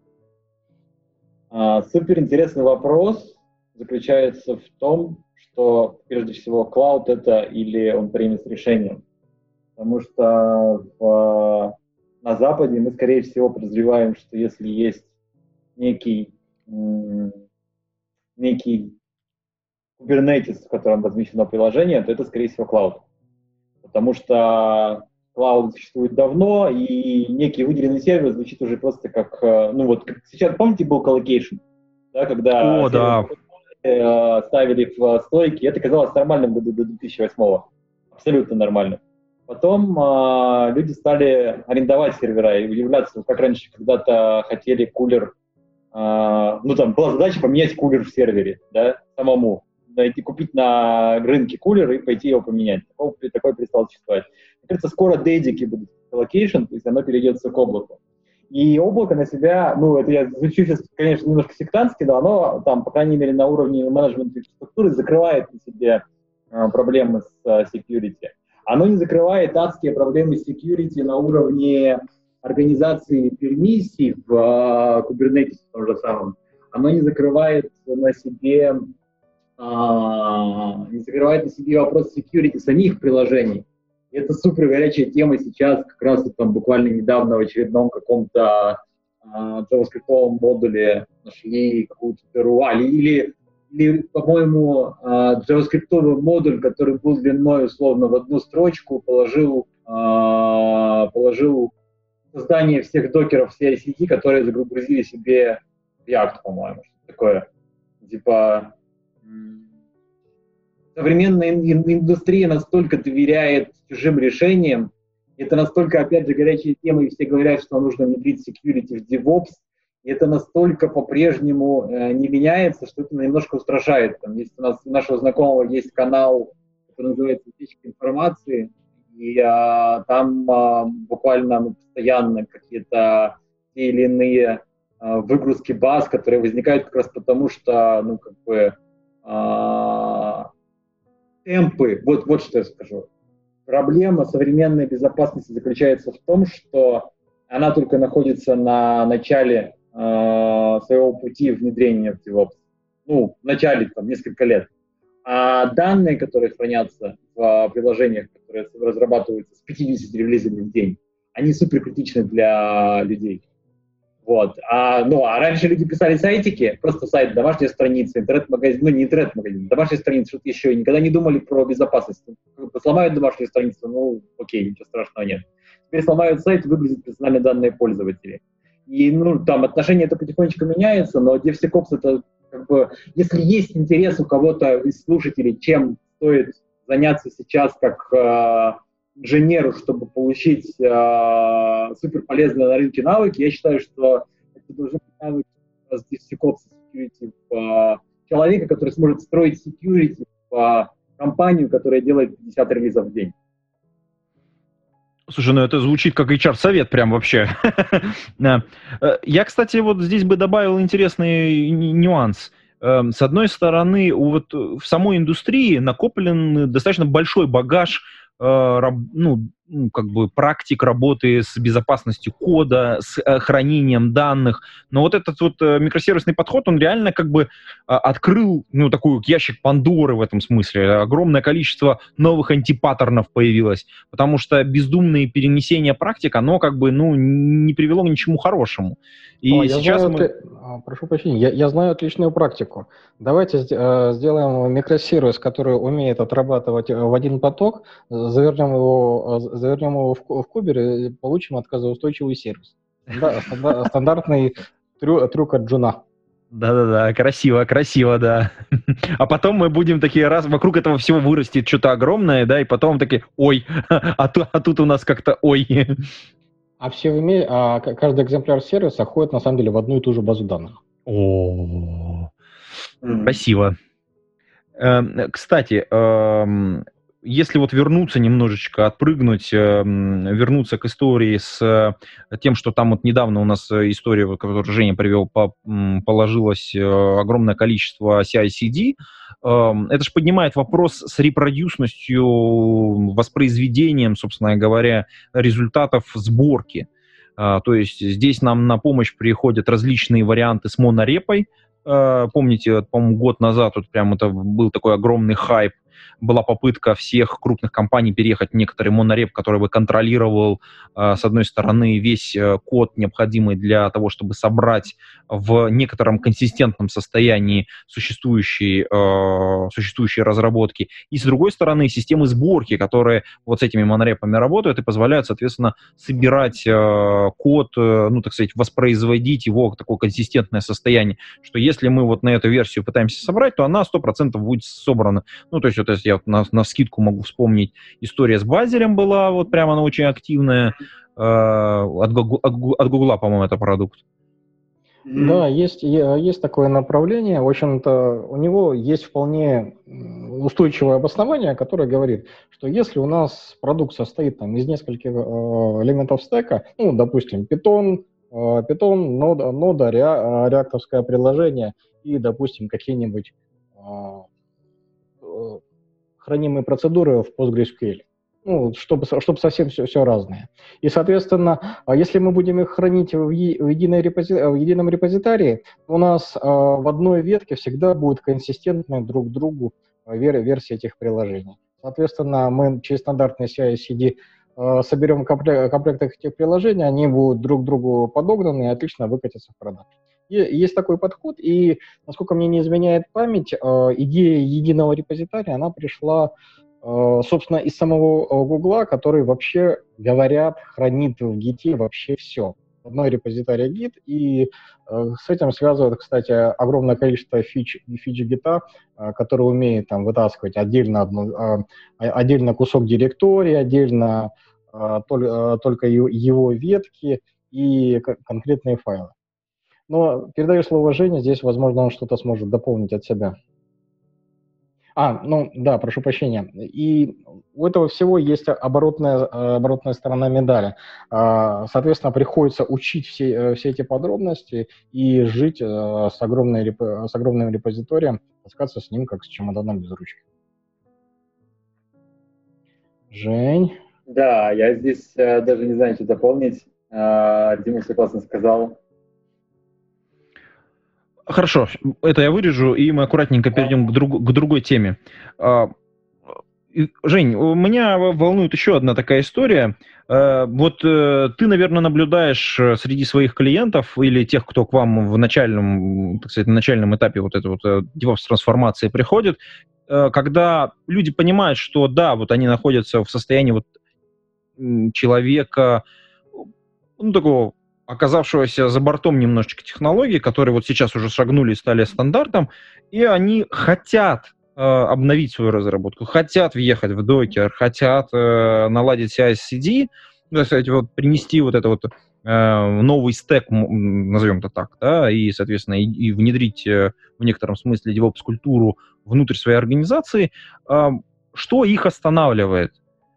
А, Супер интересный вопрос заключается в том, что прежде всего клауд это или он примет решение. Потому что в, на Западе мы, скорее всего, подозреваем, что если есть некий, некий Kubernetes, в котором размещено приложение, то это, скорее всего, клауд. Потому что клауд существует давно, и некий выделенный сервер звучит уже просто как, э, ну вот, как сейчас, помните, был collocation, да, когда О, да. Э, ставили в стойки, это казалось нормальным до, до 2008 абсолютно нормальным. Потом э, люди стали арендовать сервера и удивляться, как раньше когда-то хотели кулер, э, ну там была задача поменять кулер в сервере, да, самому найти, купить на рынке кулер и пойти его поменять. Такое, такое перестало существовать. Мне кажется, скоро дедики будут location, то есть оно перейдет к облаку. И облако на себя, ну, это я звучу сейчас, конечно, немножко сектантски, но оно там, по крайней мере, на уровне менеджмента инфраструктуры закрывает на себе э, проблемы с э, security. Оно не закрывает адские проблемы с security на уровне организации пермиссий в э, Kubernetes том же самом. Оно не закрывает на себе э, не закрывает на себе вопрос security самих приложений. И это супер горячая тема сейчас, как раз там буквально недавно в очередном каком-то э, JavaScript модуле нашли какую-то дыру, а, или, или, по-моему, э, JavaScript модуль, который был длиной условно в одну строчку, положил, э, положил создание всех докеров ICT, которые загрузили себе React, по-моему, что такое. Типа современная индустрия настолько доверяет чужим решениям, это настолько, опять же, горячая тема, и все говорят, что нужно внедрить security в DevOps, и это настолько по-прежнему э, не меняется, что это немножко устрашает. Там есть у нас у нашего знакомого есть канал, который называется «Утечка информации», и а, там а, буквально ну, постоянно какие-то те или иные а, выгрузки баз, которые возникают как раз потому, что, ну, как бы, а, темпы, вот, вот что я скажу. Проблема современной безопасности заключается в том, что она только находится на начале э, своего пути внедрения в DevOps. Ну, в начале, там, несколько лет. А данные, которые хранятся в приложениях, которые разрабатываются с 50 релизами в день, они супер критичны для людей. Вот. А, ну, а раньше люди писали сайтики, просто сайт, домашняя страница, интернет-магазин, ну, не интернет-магазин, домашняя страница, что-то еще, никогда не думали про безопасность. Сломают домашнюю страницу, ну, окей, ничего страшного нет. Теперь сломают сайт, выгрузят персональные данные пользователей. И, ну, там отношение это потихонечку меняется, но DevSecOps это, как бы, если есть интерес у кого-то из слушателей, чем стоит заняться сейчас как э, инженеру, чтобы получить э, супер полезные на рынке навыки, я считаю, что это должны быть навыки DevSecOps security в человека, который сможет строить security в компанию, которая делает 50 релизов в день. Слушай, ну это звучит как HR-совет прям вообще. Э, я, кстати, вот здесь бы добавил интересный нюанс. Эм, с одной стороны, вот в самой индустрии накоплен достаточно большой багаж Э, ну, ну, как бы практик работы с безопасностью кода, с э, хранением данных. Но вот этот вот э, микросервисный подход, он реально как бы а, открыл, ну, такой ящик Пандоры в этом смысле. Огромное количество новых антипаттернов появилось, потому что бездумное перенесение практик, оно как бы, ну, не привело к ничему хорошему. И О, сейчас знаю, мы... Ты... А, прошу прощения, я, я знаю отличную практику. Давайте э, сделаем микросервис, который умеет отрабатывать в один поток, завернем его завернем его в, в кубер и получим отказоустойчивый сервис. Да, стандартный трю, трюк от Джуна. Да-да-да, красиво, красиво, да. А потом мы будем такие раз, вокруг этого всего вырастет что-то огромное, да, и потом такие, ой, а, ту, а тут у нас как-то ой. А все вме... а каждый экземпляр сервиса ходит на самом деле в одну и ту же базу данных. О, красиво. Эм, кстати, эм, если вот вернуться немножечко, отпрыгнуть, эм, вернуться к истории с э, тем, что там вот недавно у нас э, история, которую Женя привел, положилось э, огромное количество CI-CD, эм, это же поднимает вопрос с репродюсностью, воспроизведением, собственно говоря, результатов сборки. То есть здесь нам на помощь приходят различные варианты с монорепой, Помните, по-моему, год назад вот прям это был такой огромный хайп была попытка всех крупных компаний переехать в некоторый монореп, который бы контролировал, э, с одной стороны, весь э, код, необходимый для того, чтобы собрать в некотором консистентном состоянии существующие, э, существующие разработки, и, с другой стороны, системы сборки, которые вот с этими монорепами работают и позволяют, соответственно, собирать код, ну, так сказать, воспроизводить его такое консистентное состояние, что если мы вот на эту версию пытаемся собрать, то она 100% будет собрана. Ну, то есть вот я на, на скидку могу вспомнить, история с Базелем была, вот прямо она очень активная, э, от, Google, от Гугла, по-моему, это продукт. Да, есть, есть такое направление. В общем-то, у него есть вполне устойчивое обоснование, которое говорит, что если у нас продукт состоит там, из нескольких э, элементов стека, ну, допустим, Python, Python, нода, нода реактовское приложение и, допустим, какие-нибудь хранимые процедуры в PostgreSQL ну, чтобы, чтобы совсем все, все разное. И, соответственно, а если мы будем их хранить в, е, в, единой репози, в едином репозитории, у нас э, в одной ветке всегда будет консистентная друг к другу вер, версия этих приложений. Соответственно, мы через стандартные CI-CD э, соберем комплект, комплект этих приложений, они будут друг к другу подогнаны и отлично выкатятся в продаж. Есть такой подход, и, насколько мне не изменяет память, э, идея единого репозитория, она пришла Э, собственно, из самого э, Гугла, который вообще, говорят, хранит в гите вообще все. Одной репозитории гит, и с этим связывает, кстати, огромное количество фич, фич гита, который умеет там вытаскивать отдельно, одну, отдельно кусок директории, отдельно только его ветки и конкретные файлы. Но передаю слово Жене, здесь, возможно, он что-то сможет дополнить от себя. А, ну да, прошу прощения. И у этого всего есть оборотная, оборотная сторона медали. А, соответственно, приходится учить все, э, все эти подробности и жить э, с, огромной, с огромным репозиторием, таскаться с ним как с чемоданом без ручки. Жень? Да, я здесь э, даже не знаю, что дополнить. Э, Дима все классно сказал. Хорошо, это я вырежу, и мы аккуратненько перейдем к, друг, к другой теме. А, Жень, меня волнует еще одна такая история. А, вот э, ты, наверное, наблюдаешь э, среди своих клиентов или тех, кто к вам в начальном, так сказать, на начальном этапе вот этой вот э, DevOps-трансформации приходит, когда люди понимают, что да, вот они находятся в состоянии вот человека, ну, такого оказавшегося за бортом немножечко технологий, которые вот сейчас уже шагнули и стали стандартом, и они хотят э, обновить свою разработку, хотят въехать в докер, хотят э, наладить CI-CD, ну, вот, принести вот это вот э, новый стек, назовем это так, да, и, соответственно, и, и внедрить э, в некотором смысле DevOps-культуру внутрь своей организации, э, что их останавливает?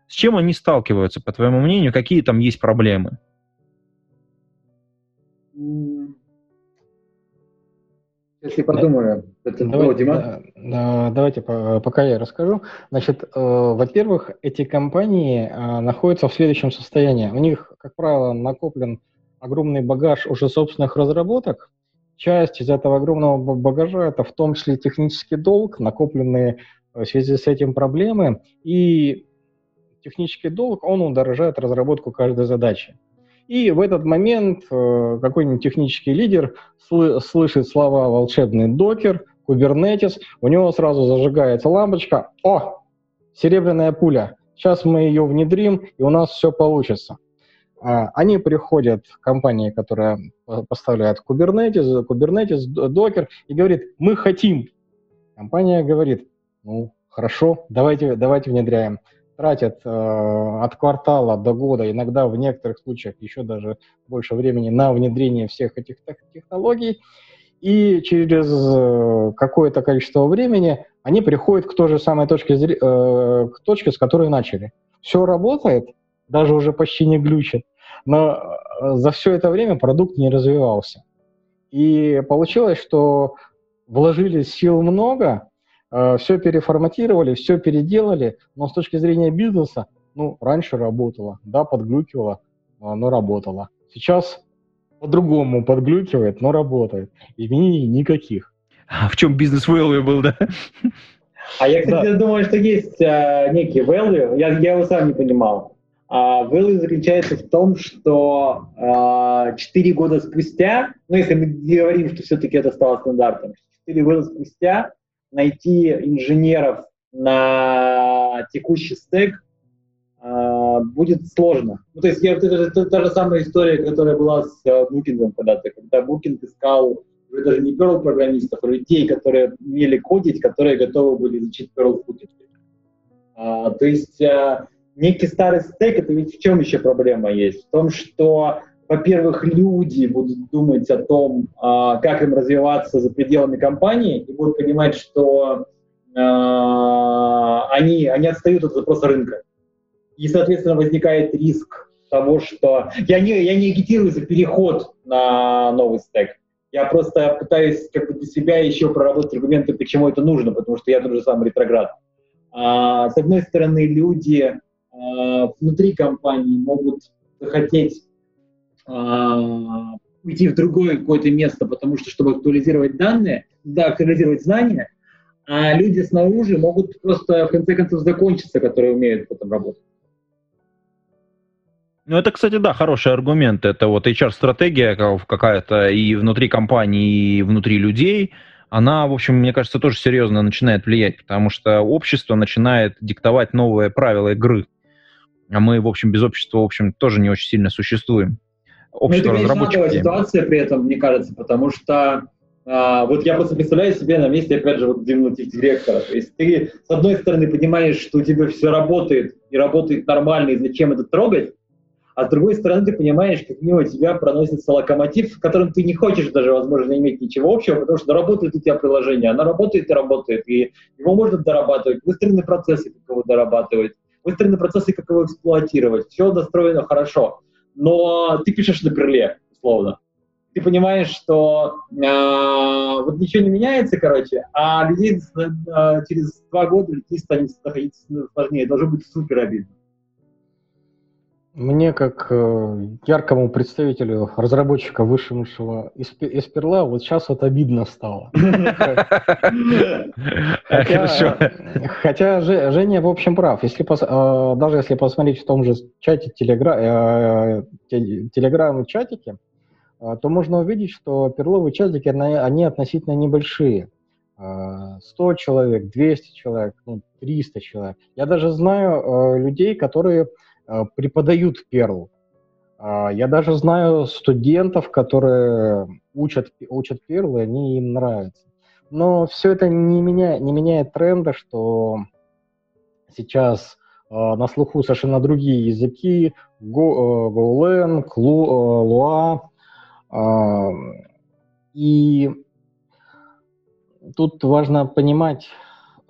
С чем они сталкиваются, по твоему мнению, какие там есть проблемы? Если подумаю, это Давай, Дима. Давайте, пока я расскажу. Значит, э, во-первых, эти компании э, находятся в следующем состоянии. У них, как правило, накоплен огромный багаж уже собственных разработок. Часть из этого огромного багажа это в том числе технический долг, накопленные в связи с этим проблемы. И технический долг, он удорожает разработку каждой задачи. И в этот момент э, какой-нибудь технический лидер сл- слышит слова «волшебный докер», «кубернетис», у него сразу зажигается лампочка «О, серебряная пуля, сейчас мы ее внедрим, и у нас все получится». А, они приходят к компании, которая поставляет Kubernetes, Kubernetes, Docker, и говорит, мы хотим. Компания говорит, ну, хорошо, давайте, давайте внедряем тратят э, от квартала до года, иногда в некоторых случаях еще даже больше времени на внедрение всех этих технологий, и через э, какое-то количество времени они приходят к той же самой точке, э, к точке, с которой начали. Все работает, даже уже почти не глючит, но э, за все это время продукт не развивался. И получилось, что вложили сил много, все переформатировали, все переделали, но с точки зрения бизнеса, ну, раньше работало, да, подглюкивало, но работало. Сейчас по-другому подглюкивает, но работает. Изменений никаких. А в чем бизнес value был, да? А я, кстати, да. думаю, что есть а, некий value, я, я его сам не понимал. А value заключается в том, что а, 4 года спустя, ну, если мы говорим, что все-таки это стало стандартом, 4 года спустя найти инженеров на текущий стек э, будет сложно. Ну, то есть я, это, это та же самая история, которая была с э, когда-то, когда Букинг искал уже даже не Perl программистов, а людей, которые умели кодить, которые готовы были изучить Perl в. А, то есть а, некий старый стек, это ведь в чем еще проблема есть? В том, что во-первых, люди будут думать о том, а, как им развиваться за пределами компании, и будут понимать, что а, они, они отстают от запроса рынка. И, соответственно, возникает риск того, что... Я не, я не агитирую за переход на новый стек. Я просто пытаюсь как бы для себя еще проработать аргументы, почему это нужно, потому что я тот же самый ретроград. А, с одной стороны, люди а, внутри компании могут захотеть уйти в другое какое-то место, потому что, чтобы актуализировать данные, да, актуализировать знания, а люди снаружи могут просто, в конце концов, закончиться, которые умеют в этом работать. Ну, это, кстати, да, хороший аргумент. Это вот HR-стратегия какая-то и внутри компании, и внутри людей. Она, в общем, мне кажется, тоже серьезно начинает влиять, потому что общество начинает диктовать новые правила игры. А мы, в общем, без общества, в общем, тоже не очень сильно существуем. Ну, это разработчиков. ситуация при этом, мне кажется, потому что а, вот я просто представляю себе на месте, опять же, вот директора. То есть ты, с одной стороны, понимаешь, что у тебя все работает, и работает нормально, и зачем это трогать, а с другой стороны ты понимаешь, как мимо тебя проносится локомотив, в котором ты не хочешь даже, возможно, иметь ничего общего, потому что работает у тебя приложение, оно работает и работает, и его можно дорабатывать, выстроены процессы, как его дорабатывать, выстроены процессы, как его эксплуатировать, все достроено хорошо, но ты пишешь на крыле, условно. Ты понимаешь, что э, вот ничего не меняется, короче, а людей э, через два года людей станет находиться сложнее. Должно быть супер обидно. Мне, как э, яркому представителю разработчика, вышедшего из, из Перла, вот сейчас вот обидно стало. Хотя, Женя, в общем, прав. Если, э, даже если посмотреть в том же чате Телеграм, Телеграм-чатике, э, то можно увидеть, что перловые чатики, они относительно небольшие. 100 человек, 200 человек, 300 ну, человек. Я даже знаю людей, которые Э, преподают Perl. А, я даже знаю студентов, которые учат, учат Perl, и они им нравятся. Но все это не меняет, не меняет тренда, что сейчас э, на слуху совершенно другие языки, Go, э, Lua. Э, и тут важно понимать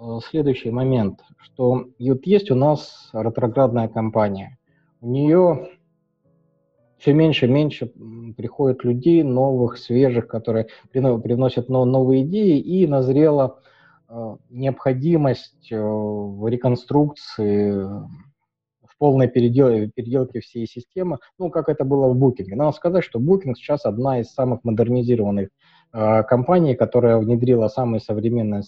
Э, следующий момент, что вот есть у нас ретроградная компания. У нее все меньше и меньше приходит людей новых, свежих, которые приносят новые идеи, и назрела э, необходимость э, в реконструкции, в полной передел, переделке всей системы, ну, как это было в Booking. Надо сказать, что Booking сейчас одна из самых модернизированных Э, компании, которая внедрила самые современные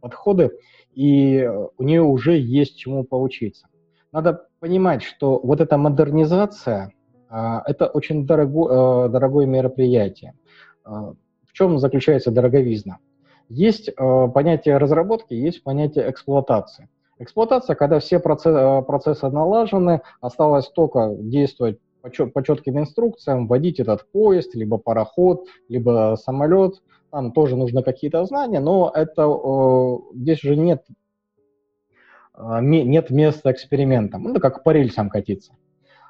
подходы, и у нее уже есть чему поучиться. Надо понимать, что вот эта модернизация э, – это очень дорого, э, дорогое мероприятие. В чем заключается дороговизна? Есть понятие разработки, есть понятие эксплуатации. Эксплуатация, когда все процессы, налажены, осталось только действовать по четким инструкциям водить этот поезд, либо пароход, либо самолет. Там тоже нужны какие-то знания, но это э, здесь уже нет, э, нет места экспериментам. Ну, это как по рельсам катиться.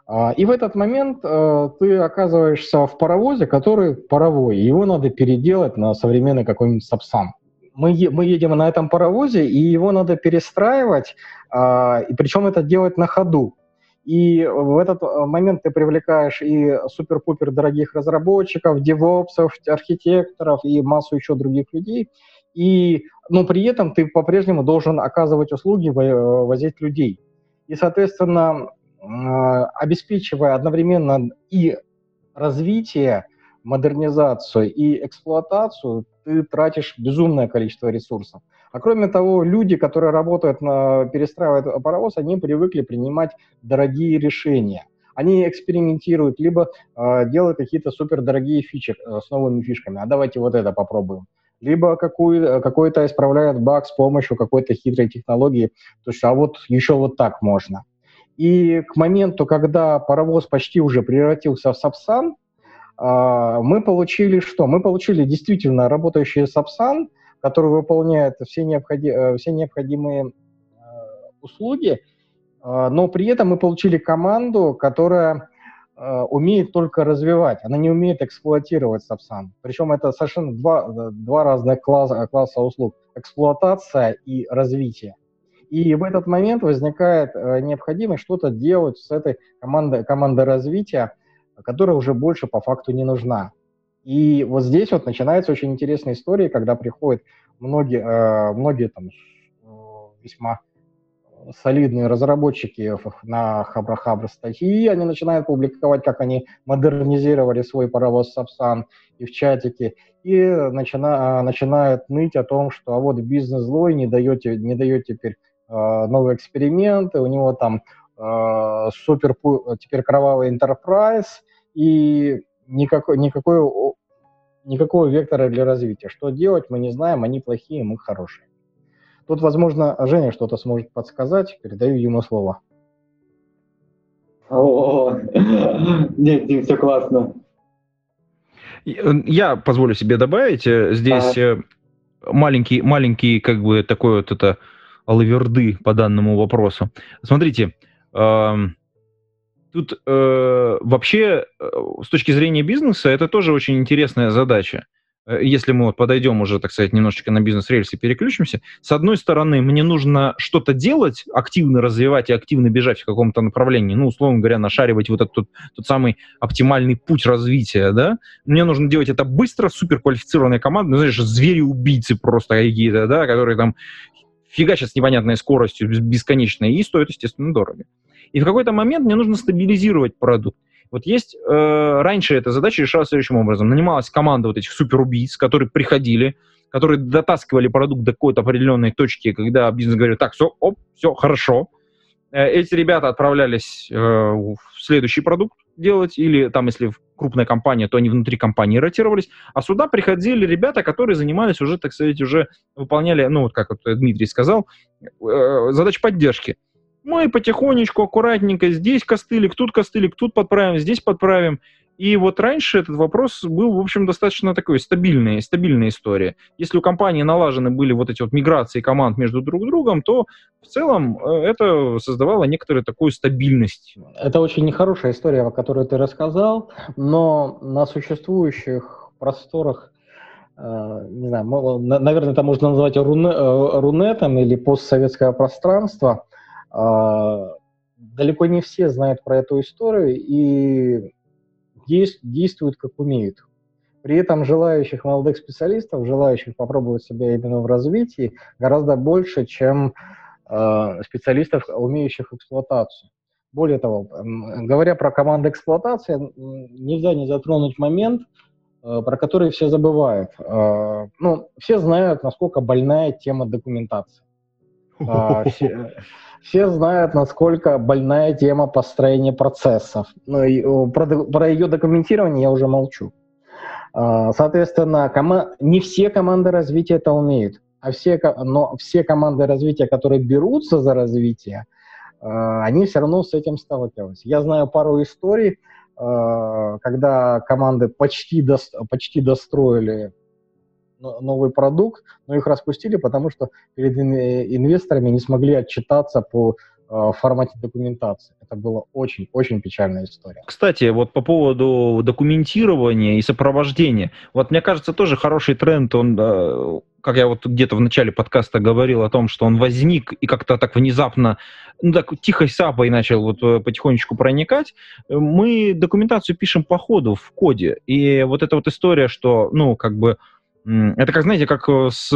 Э, и в этот момент э, ты оказываешься в паровозе, который паровой, его надо переделать на современный какой-нибудь сапсан. Мы, мы едем на этом паровозе, и его надо перестраивать, э, и причем это делать на ходу. И в этот э, момент ты привлекаешь и супер-пупер дорогих разработчиков, девопсов, архитекторов и массу еще других людей. И, но при этом ты по-прежнему должен оказывать услуги, э, возить людей. И, соответственно, обеспечивая одновременно и развитие, модернизацию и эксплуатацию, ты тратишь безумное количество ресурсов. А кроме того, люди, которые работают на перестраивают паровоз, они привыкли принимать дорогие решения. Они экспериментируют, либо э, делают какие-то супердорогие фичи э, с новыми фишками. А давайте вот это попробуем. Либо какую, какой-то исправляют баг с помощью какой-то хитрой технологии. То есть, а вот еще вот так можно. И к моменту, когда паровоз почти уже превратился в Сапсан, э, мы получили что? Мы получили действительно работающий Сапсан, который выполняет все, необходи, э, все необходимые э, услуги, э, но при этом мы получили команду, которая умеет только развивать, она не умеет эксплуатировать Сапсан. Причем это совершенно два, два разных класса, класса услуг. Эксплуатация и развитие. И в этот момент возникает необходимость что-то делать с этой командой, командой развития, которая уже больше по факту не нужна. И вот здесь вот начинается очень интересная история, когда приходят многие, э, многие там э, весьма солидные разработчики на Хабра-Хабра статьи, они начинают публиковать, как они модернизировали свой паровоз Сапсан и в чатике, и начина, начинают ныть о том, что а вот бизнес злой, не дает, не дает теперь э, новые эксперименты, у него там э, супер теперь кровавый enterprise, и никакой, никакой, никакого вектора для развития. Что делать, мы не знаем, они плохие, мы хорошие. Тут, возможно, Женя что-то сможет подсказать. Передаю ему слово. О, нет, Дим, все классно. Э, я позволю себе добавить э, здесь. Э, маленький, маленький, как бы такой вот это алаверды по данному вопросу. Смотрите, тут вообще с точки зрения бизнеса это тоже очень интересная задача. Э, если мы вот подойдем уже, так сказать, немножечко на бизнес-рельсы переключимся, с одной стороны, мне нужно что-то делать, активно развивать и активно бежать в каком-то направлении, ну, условно говоря, нашаривать вот этот тот, тот самый оптимальный путь развития, да, мне нужно делать это быстро, суперквалифицированная команда, ну, знаешь, звери-убийцы просто какие-то, да, которые там фигачат с непонятной скоростью, бесконечной, и стоят, естественно, дорого. И в какой-то момент мне нужно стабилизировать продукт. Вот есть, э, раньше эта задача решалась следующим образом. Нанималась команда вот этих суперубийц, которые приходили, которые дотаскивали продукт до какой-то определенной точки, когда бизнес говорил, так, все, оп, все, хорошо. Э, эти ребята отправлялись э, в следующий продукт делать, или там, если крупная компания, то они внутри компании ротировались, а сюда приходили ребята, которые занимались уже, так сказать, уже выполняли, ну, вот как вот Дмитрий сказал, э, задачи поддержки. Мы потихонечку, аккуратненько, здесь костылик, тут костылик, тут подправим, здесь подправим. И вот раньше этот вопрос был, в общем, достаточно такой стабильный, стабильная история. Если у компании налажены были вот эти вот миграции команд между друг другом, то в целом э, это создавало некоторую такую стабильность. Это очень нехорошая история, о которой ты рассказал, но на существующих просторах э, не знаю, наверное, это можно назвать э, рунетом или постсоветское пространство, далеко не все знают про эту историю и действуют как умеют. При этом желающих молодых специалистов, желающих попробовать себя именно в развитии, гораздо больше, чем э, специалистов, умеющих эксплуатацию. Более того, говоря про команду эксплуатации, нельзя не затронуть момент, э, про который все забывают. Э, ну, все знают, насколько больная тема документации. Э, все, все знают, насколько больная тема построения процессов. Ну, про, про ее документирование я уже молчу. А, соответственно, кома... не все команды развития это умеют, а все, но все команды развития, которые берутся за развитие, а, они все равно с этим сталкиваются. Я знаю пару историй, а, когда команды почти, до... почти достроили новый продукт, но их распустили, потому что перед инвесторами не смогли отчитаться по э, формате документации. Это была очень-очень печальная история. Кстати, вот по поводу документирования и сопровождения. Вот мне кажется, тоже хороший тренд, он, э, как я вот где-то в начале подкаста говорил о том, что он возник и как-то так внезапно, ну так тихой сапой начал вот э, потихонечку проникать. Мы документацию пишем по ходу, в коде. И вот эта вот история, что, ну, как бы это как, знаете, как э, с,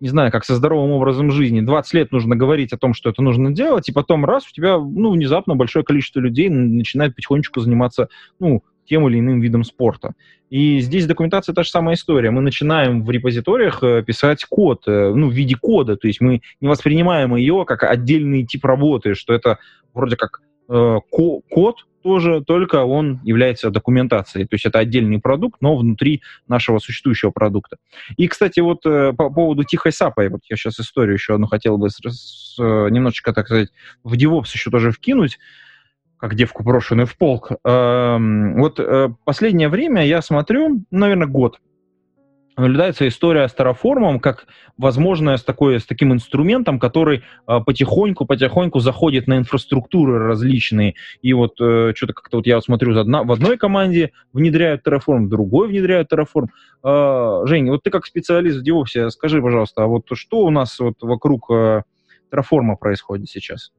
не знаю, как со здоровым образом жизни. 20 лет нужно говорить о том, что это нужно делать, и потом раз, у тебя, ну, внезапно большое количество людей начинает потихонечку заниматься, ну, тем или иным видом спорта. И здесь документация та же самая история. Мы начинаем в репозиториях э, писать код, э, ну, в виде кода, то есть мы не воспринимаем ее как отдельный тип работы, что это вроде как э, код, тоже, только он является документацией. То есть это отдельный продукт, но внутри нашего существующего продукта. И, кстати, вот э, по поводу тихой сапы, вот я сейчас историю еще одну хотел бы с, с, немножечко, так сказать, в DevOps еще тоже вкинуть, как девку брошенную в полк. Эм, вот э, последнее время я смотрю, наверное, год, наблюдается история с Terraform как возможно с, такой, с таким инструментом, который потихоньку-потихоньку а, заходит на инфраструктуры различные. И вот э, что-то как-то вот я смотрю, одна, в одной команде внедряют Terraform, в другой внедряют Terraform. Э, Жень, вот ты как специалист в DevOps, скажи, пожалуйста, а вот что у нас вот вокруг э, Terraform происходит сейчас?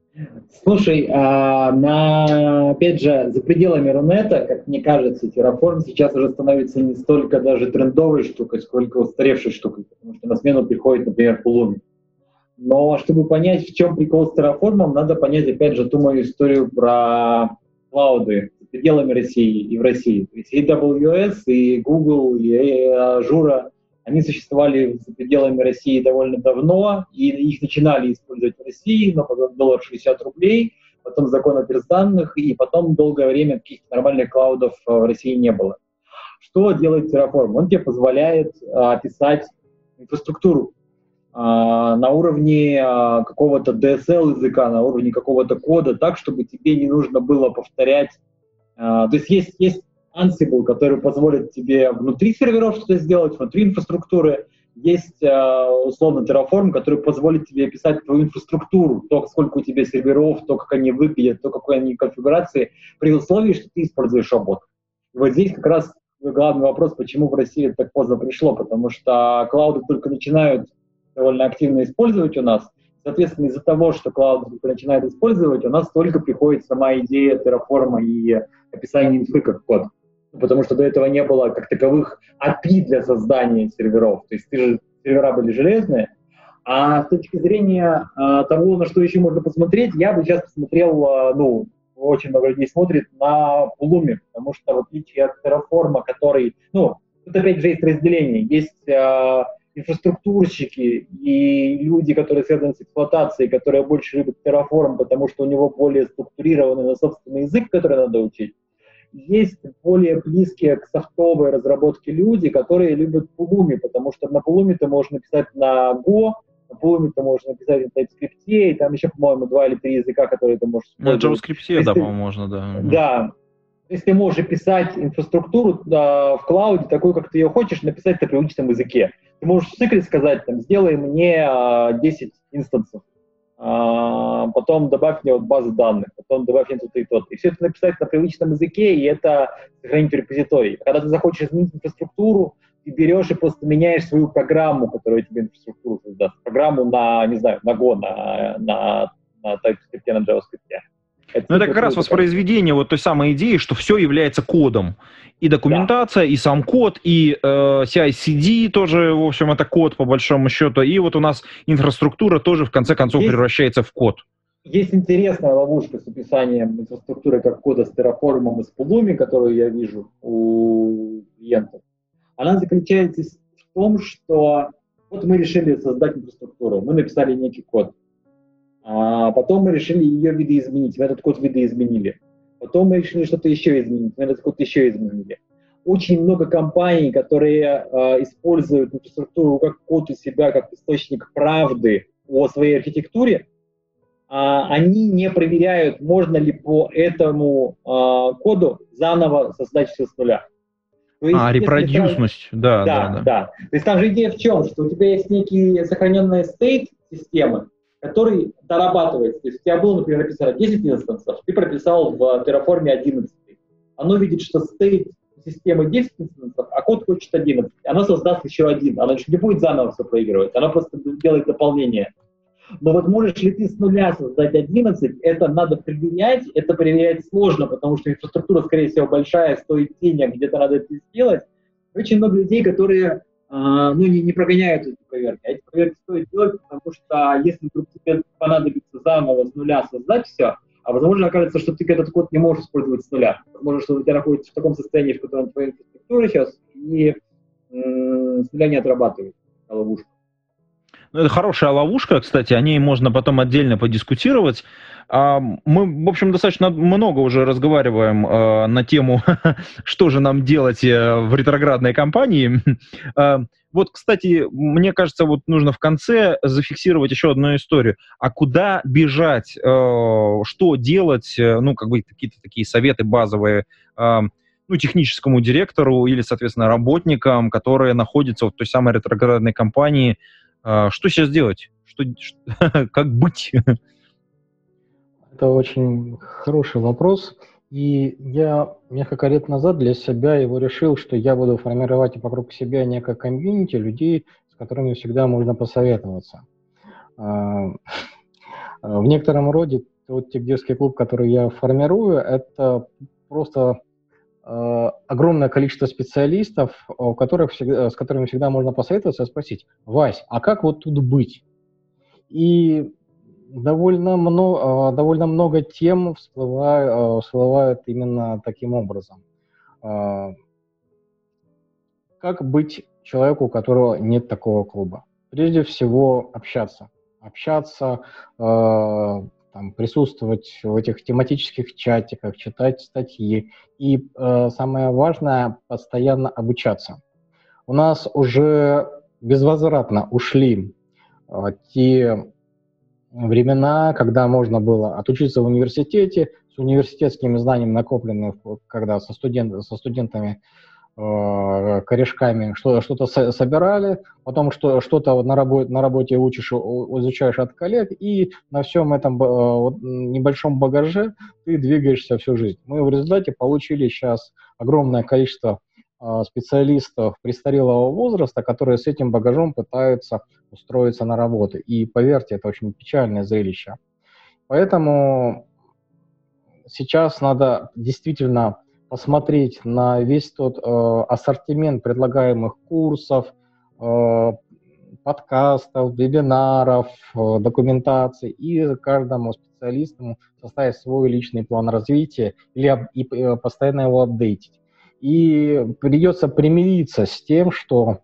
Слушай, а, на, опять же, за пределами Рунета, как мне кажется, Terraform сейчас уже становится не столько даже трендовой штукой, сколько устаревшей штукой, потому что на смену приходит, например, Pulumi. Но чтобы понять, в чем прикол с Terraform, надо понять, опять же, ту мою историю про клауды за пределами России и в России. То есть и AWS, и Google, и Azure, они существовали за пределами России довольно давно, и их начинали использовать в России, но потом доллар 60 рублей, потом закон о данных, и потом долгое время каких-то нормальных клаудов э, в России не было. Что делает Terraform? Он тебе позволяет описать инфраструктуру а, на уровне какого-то DSL языка, на уровне какого-то кода, так, чтобы тебе не нужно было повторять. То есть есть, есть Ansible, который позволит тебе внутри серверов что-то сделать, внутри инфраструктуры. Есть, условно, Terraform, который позволит тебе описать твою инфраструктуру, то, сколько у тебя серверов, то, как они выглядят, то, какой они конфигурации, при условии, что ты используешь. И вот здесь как раз главный вопрос, почему в России так поздно пришло, потому что клауды только начинают довольно активно использовать у нас. Соответственно, из-за того, что клауд начинает использовать, у нас только приходит сама идея терраформа и описание инфы как код. Потому что до этого не было как таковых API для создания серверов. То есть ты же, сервера были железные. А с точки зрения а, того, на что еще можно посмотреть, я бы сейчас посмотрел, а, ну, очень много людей смотрит на Pulumi, потому что в отличие от Terraform, который, ну, тут опять же есть разделение. Есть а, инфраструктурщики и люди, которые связаны с эксплуатацией, которые больше любят Terraform, потому что у него более структурированный на собственный язык, который надо учить. Есть более близкие к софтовой разработке люди, которые любят Pulumi, потому что на Pulumi ты можешь написать на Go, на Pulumi ты можешь написать на TypeScript, и там еще, по-моему, два или три языка, которые ты можешь использовать. На JavaScript, да, по-моему, можно, да. Да, если ты можешь писать инфраструктуру да, в клауде такой, как ты ее хочешь, написать на привычном языке. Ты можешь в цикле сказать, там, сделай мне а, 10 инстансов, потом добавь мне вот базы данных, потом добавь мне тут и тот. И все это написать на привычном языке, и это сохранить в репозитории. Когда ты захочешь изменить инфраструктуру, ты берешь и просто меняешь свою программу, которая тебе инфраструктуру создаст. Программу на, не знаю, на Go, на, на, на TypeScript, на JavaScript. Это, ну, это как раз воспроизведение вот той самой идеи, что все является кодом. И документация, да. и сам код, и э, CI-CD тоже, в общем, это код по большому счету. И вот у нас инфраструктура тоже в конце концов есть, превращается в код. Есть интересная ловушка с описанием инфраструктуры как кода с Terraform и с Pulumi, которую я вижу у клиентов. Она заключается в том, что вот мы решили создать инфраструктуру, мы написали некий код. А потом мы решили ее видоизменить, мы этот код видоизменили. Потом мы решили что-то еще изменить, мы этот код еще изменили. Очень много компаний, которые э, используют инфраструктуру как код у себя, как источник правды о своей архитектуре, э, они не проверяют, можно ли по этому э, коду заново создать все с нуля. То есть, а, репродюсность, да, да, да, да. То есть там же идея в чем, что у тебя есть некий сохраненный стейт системы, который дорабатывается. То есть у тебя было, например, написано 10 инстансов, ты прописал в Terraform 11. Оно видит, что стейт системы 10 инстансов, а код хочет 11. Оно создаст еще один. Оно не будет заново все проигрывать, оно просто делает дополнение. Но вот можешь ли ты с нуля создать 11, это надо проверять, это проверять сложно, потому что инфраструктура, скорее всего, большая, стоит денег, где-то надо это сделать. Очень много людей, которые ну, не, не прогоняют эти проверки. А эти проверки стоит делать, потому что если вдруг тебе понадобится заново с нуля создать все, а возможно окажется, что ты этот код не можешь использовать с нуля. Возможно, что у тебя находится в таком состоянии, в котором твоя инфраструктура сейчас, и м- с нуля не отрабатывает ловушку. Ну, это хорошая ловушка, кстати, о ней можно потом отдельно подискутировать. А, мы, в общем, достаточно много уже разговариваем э, на тему, что же нам делать э, в ретроградной кампании. Э, вот, кстати, мне кажется, вот нужно в конце зафиксировать еще одну историю. А куда бежать, что делать, ну, как бы какие-то такие советы базовые, ну, техническому директору или, соответственно, работникам, которые находятся в той самой ретроградной компании. Что сейчас делать? Что, как быть? Это очень хороший вопрос. И я несколько лет назад для себя его решил, что я буду формировать вокруг себя некое комьюнити людей, с которыми всегда можно посоветоваться. А, В некотором роде тот тигдирский клуб, который я формирую, это просто огромное количество специалистов, у которых всегда, с которыми всегда можно посоветоваться и спросить, Вась, а как вот тут быть? И довольно много, довольно много тем всплывают именно таким образом. Как быть человеку, у которого нет такого клуба? Прежде всего общаться. Общаться, там, присутствовать в этих тематических чатиках, читать статьи. И э, самое важное, постоянно обучаться. У нас уже безвозвратно ушли э, те времена, когда можно было отучиться в университете с университетскими знаниями, накопленными, когда со, студент, со студентами корешками что-то собирали, потом что, что-то на работе, на работе учишь, изучаешь от коллег, и на всем этом э, вот, небольшом багаже ты двигаешься всю жизнь. Мы в результате получили сейчас огромное количество э, специалистов престарелого возраста, которые с этим багажом пытаются устроиться на работу. И поверьте, это очень печальное зрелище. Поэтому сейчас надо действительно посмотреть на весь тот э, ассортимент предлагаемых курсов, э, подкастов, вебинаров, э, документации и каждому специалисту составить свой личный план развития или и, э, постоянно его апдейтить. И придется примириться с тем, что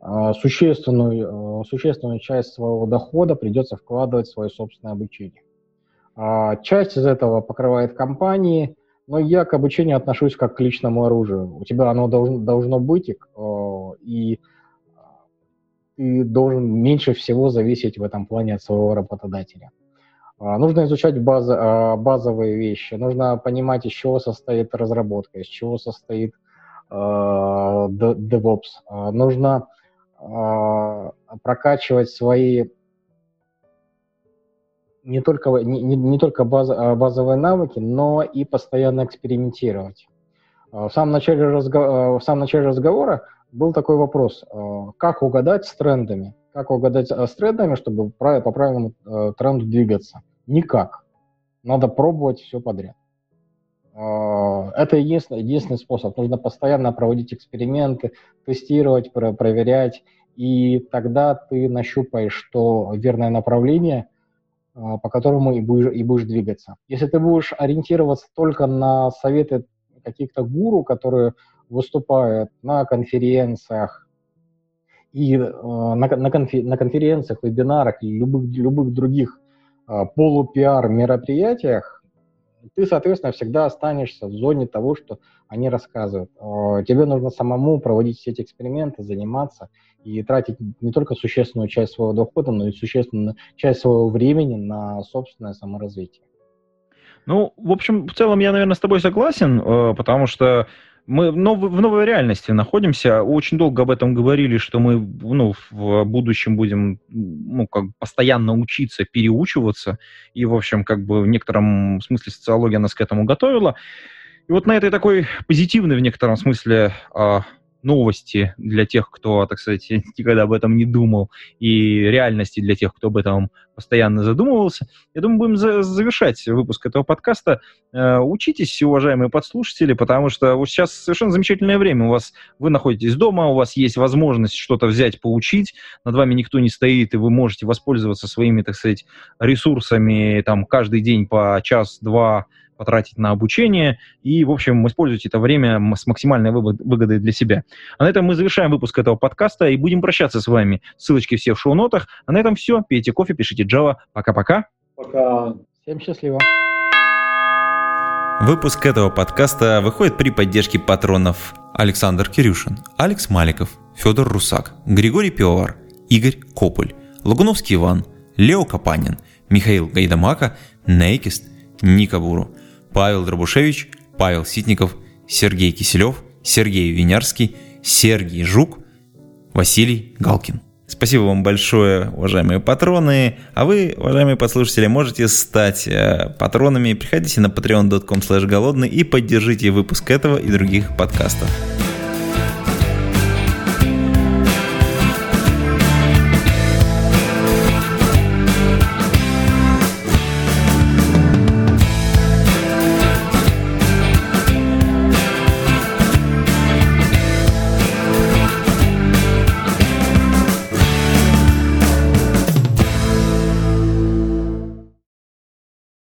э, существенную, э, существенную часть своего дохода придется вкладывать в свое собственное обучение. Э, часть из этого покрывает компании – но я к обучению отношусь как к личному оружию. У тебя оно должно, должно быть, и, ты должен меньше всего зависеть в этом плане от своего работодателя. А, нужно изучать баз, а, базовые вещи, нужно понимать, из чего состоит разработка, из чего состоит DevOps. Нужно прокачивать свои не только, не, не, не только баз, а, базовые навыки, но и постоянно экспериментировать. А, в самом, начале разго... А, в самом начале разговора был такой вопрос, как угадать с трендами? Как угадать с трендами, чтобы по правильному тренду двигаться? Никак. Надо пробовать все подряд. Это единственный, единственный способ. Нужно постоянно проводить эксперименты, тестировать, проверять, и тогда ты нащупаешь, что верное направление – по которому и будешь, и будешь двигаться. Если ты будешь ориентироваться только на советы каких-то гуру, которые выступают на конференциях и э, на, на, конфи, на конференциях, вебинарах и любых, любых других э, полупиар мероприятиях, ты, соответственно, всегда останешься в зоне того, что они рассказывают. Тебе нужно самому проводить все эти эксперименты, заниматься и тратить не только существенную часть своего дохода, но и существенную часть своего времени на собственное саморазвитие. Ну, в общем, в целом я, наверное, с тобой согласен, э, потому что мы в новой реальности находимся. Очень долго об этом говорили, что мы ну, в будущем будем ну, как постоянно учиться, переучиваться. И, в общем, как бы в некотором смысле социология нас к этому готовила. И вот на этой такой позитивной в некотором смысле а, новости для тех, кто, так сказать, никогда об этом не думал, и реальности для тех, кто об этом постоянно задумывался. Я думаю, будем за завершать выпуск этого подкаста. Э, учитесь, уважаемые подслушатели, потому что вот сейчас совершенно замечательное время. У вас вы находитесь дома, у вас есть возможность что-то взять, поучить, над вами никто не стоит, и вы можете воспользоваться своими, так сказать, ресурсами там каждый день по час-два потратить на обучение и, в общем, использовать это время с максимальной выгодой для себя. А на этом мы завершаем выпуск этого подкаста и будем прощаться с вами. Ссылочки все в шоу-нотах. А на этом все. Пейте кофе, пишите Java. Пока-пока. Пока. Всем счастливо. Выпуск этого подкаста выходит при поддержке патронов Александр Кирюшин, Алекс Маликов, Федор Русак, Григорий Пивовар, Игорь Кополь, Лагуновский Иван, Лео Капанин, Михаил Гайдамака, Нейкист, Ника Буру – Павел Дробушевич, Павел Ситников, Сергей Киселев, Сергей Винярский, Сергей Жук, Василий Галкин. Спасибо вам большое, уважаемые патроны. А вы, уважаемые подслушатели, можете стать э, патронами. Приходите на patreon.com голодный и поддержите выпуск этого и других подкастов.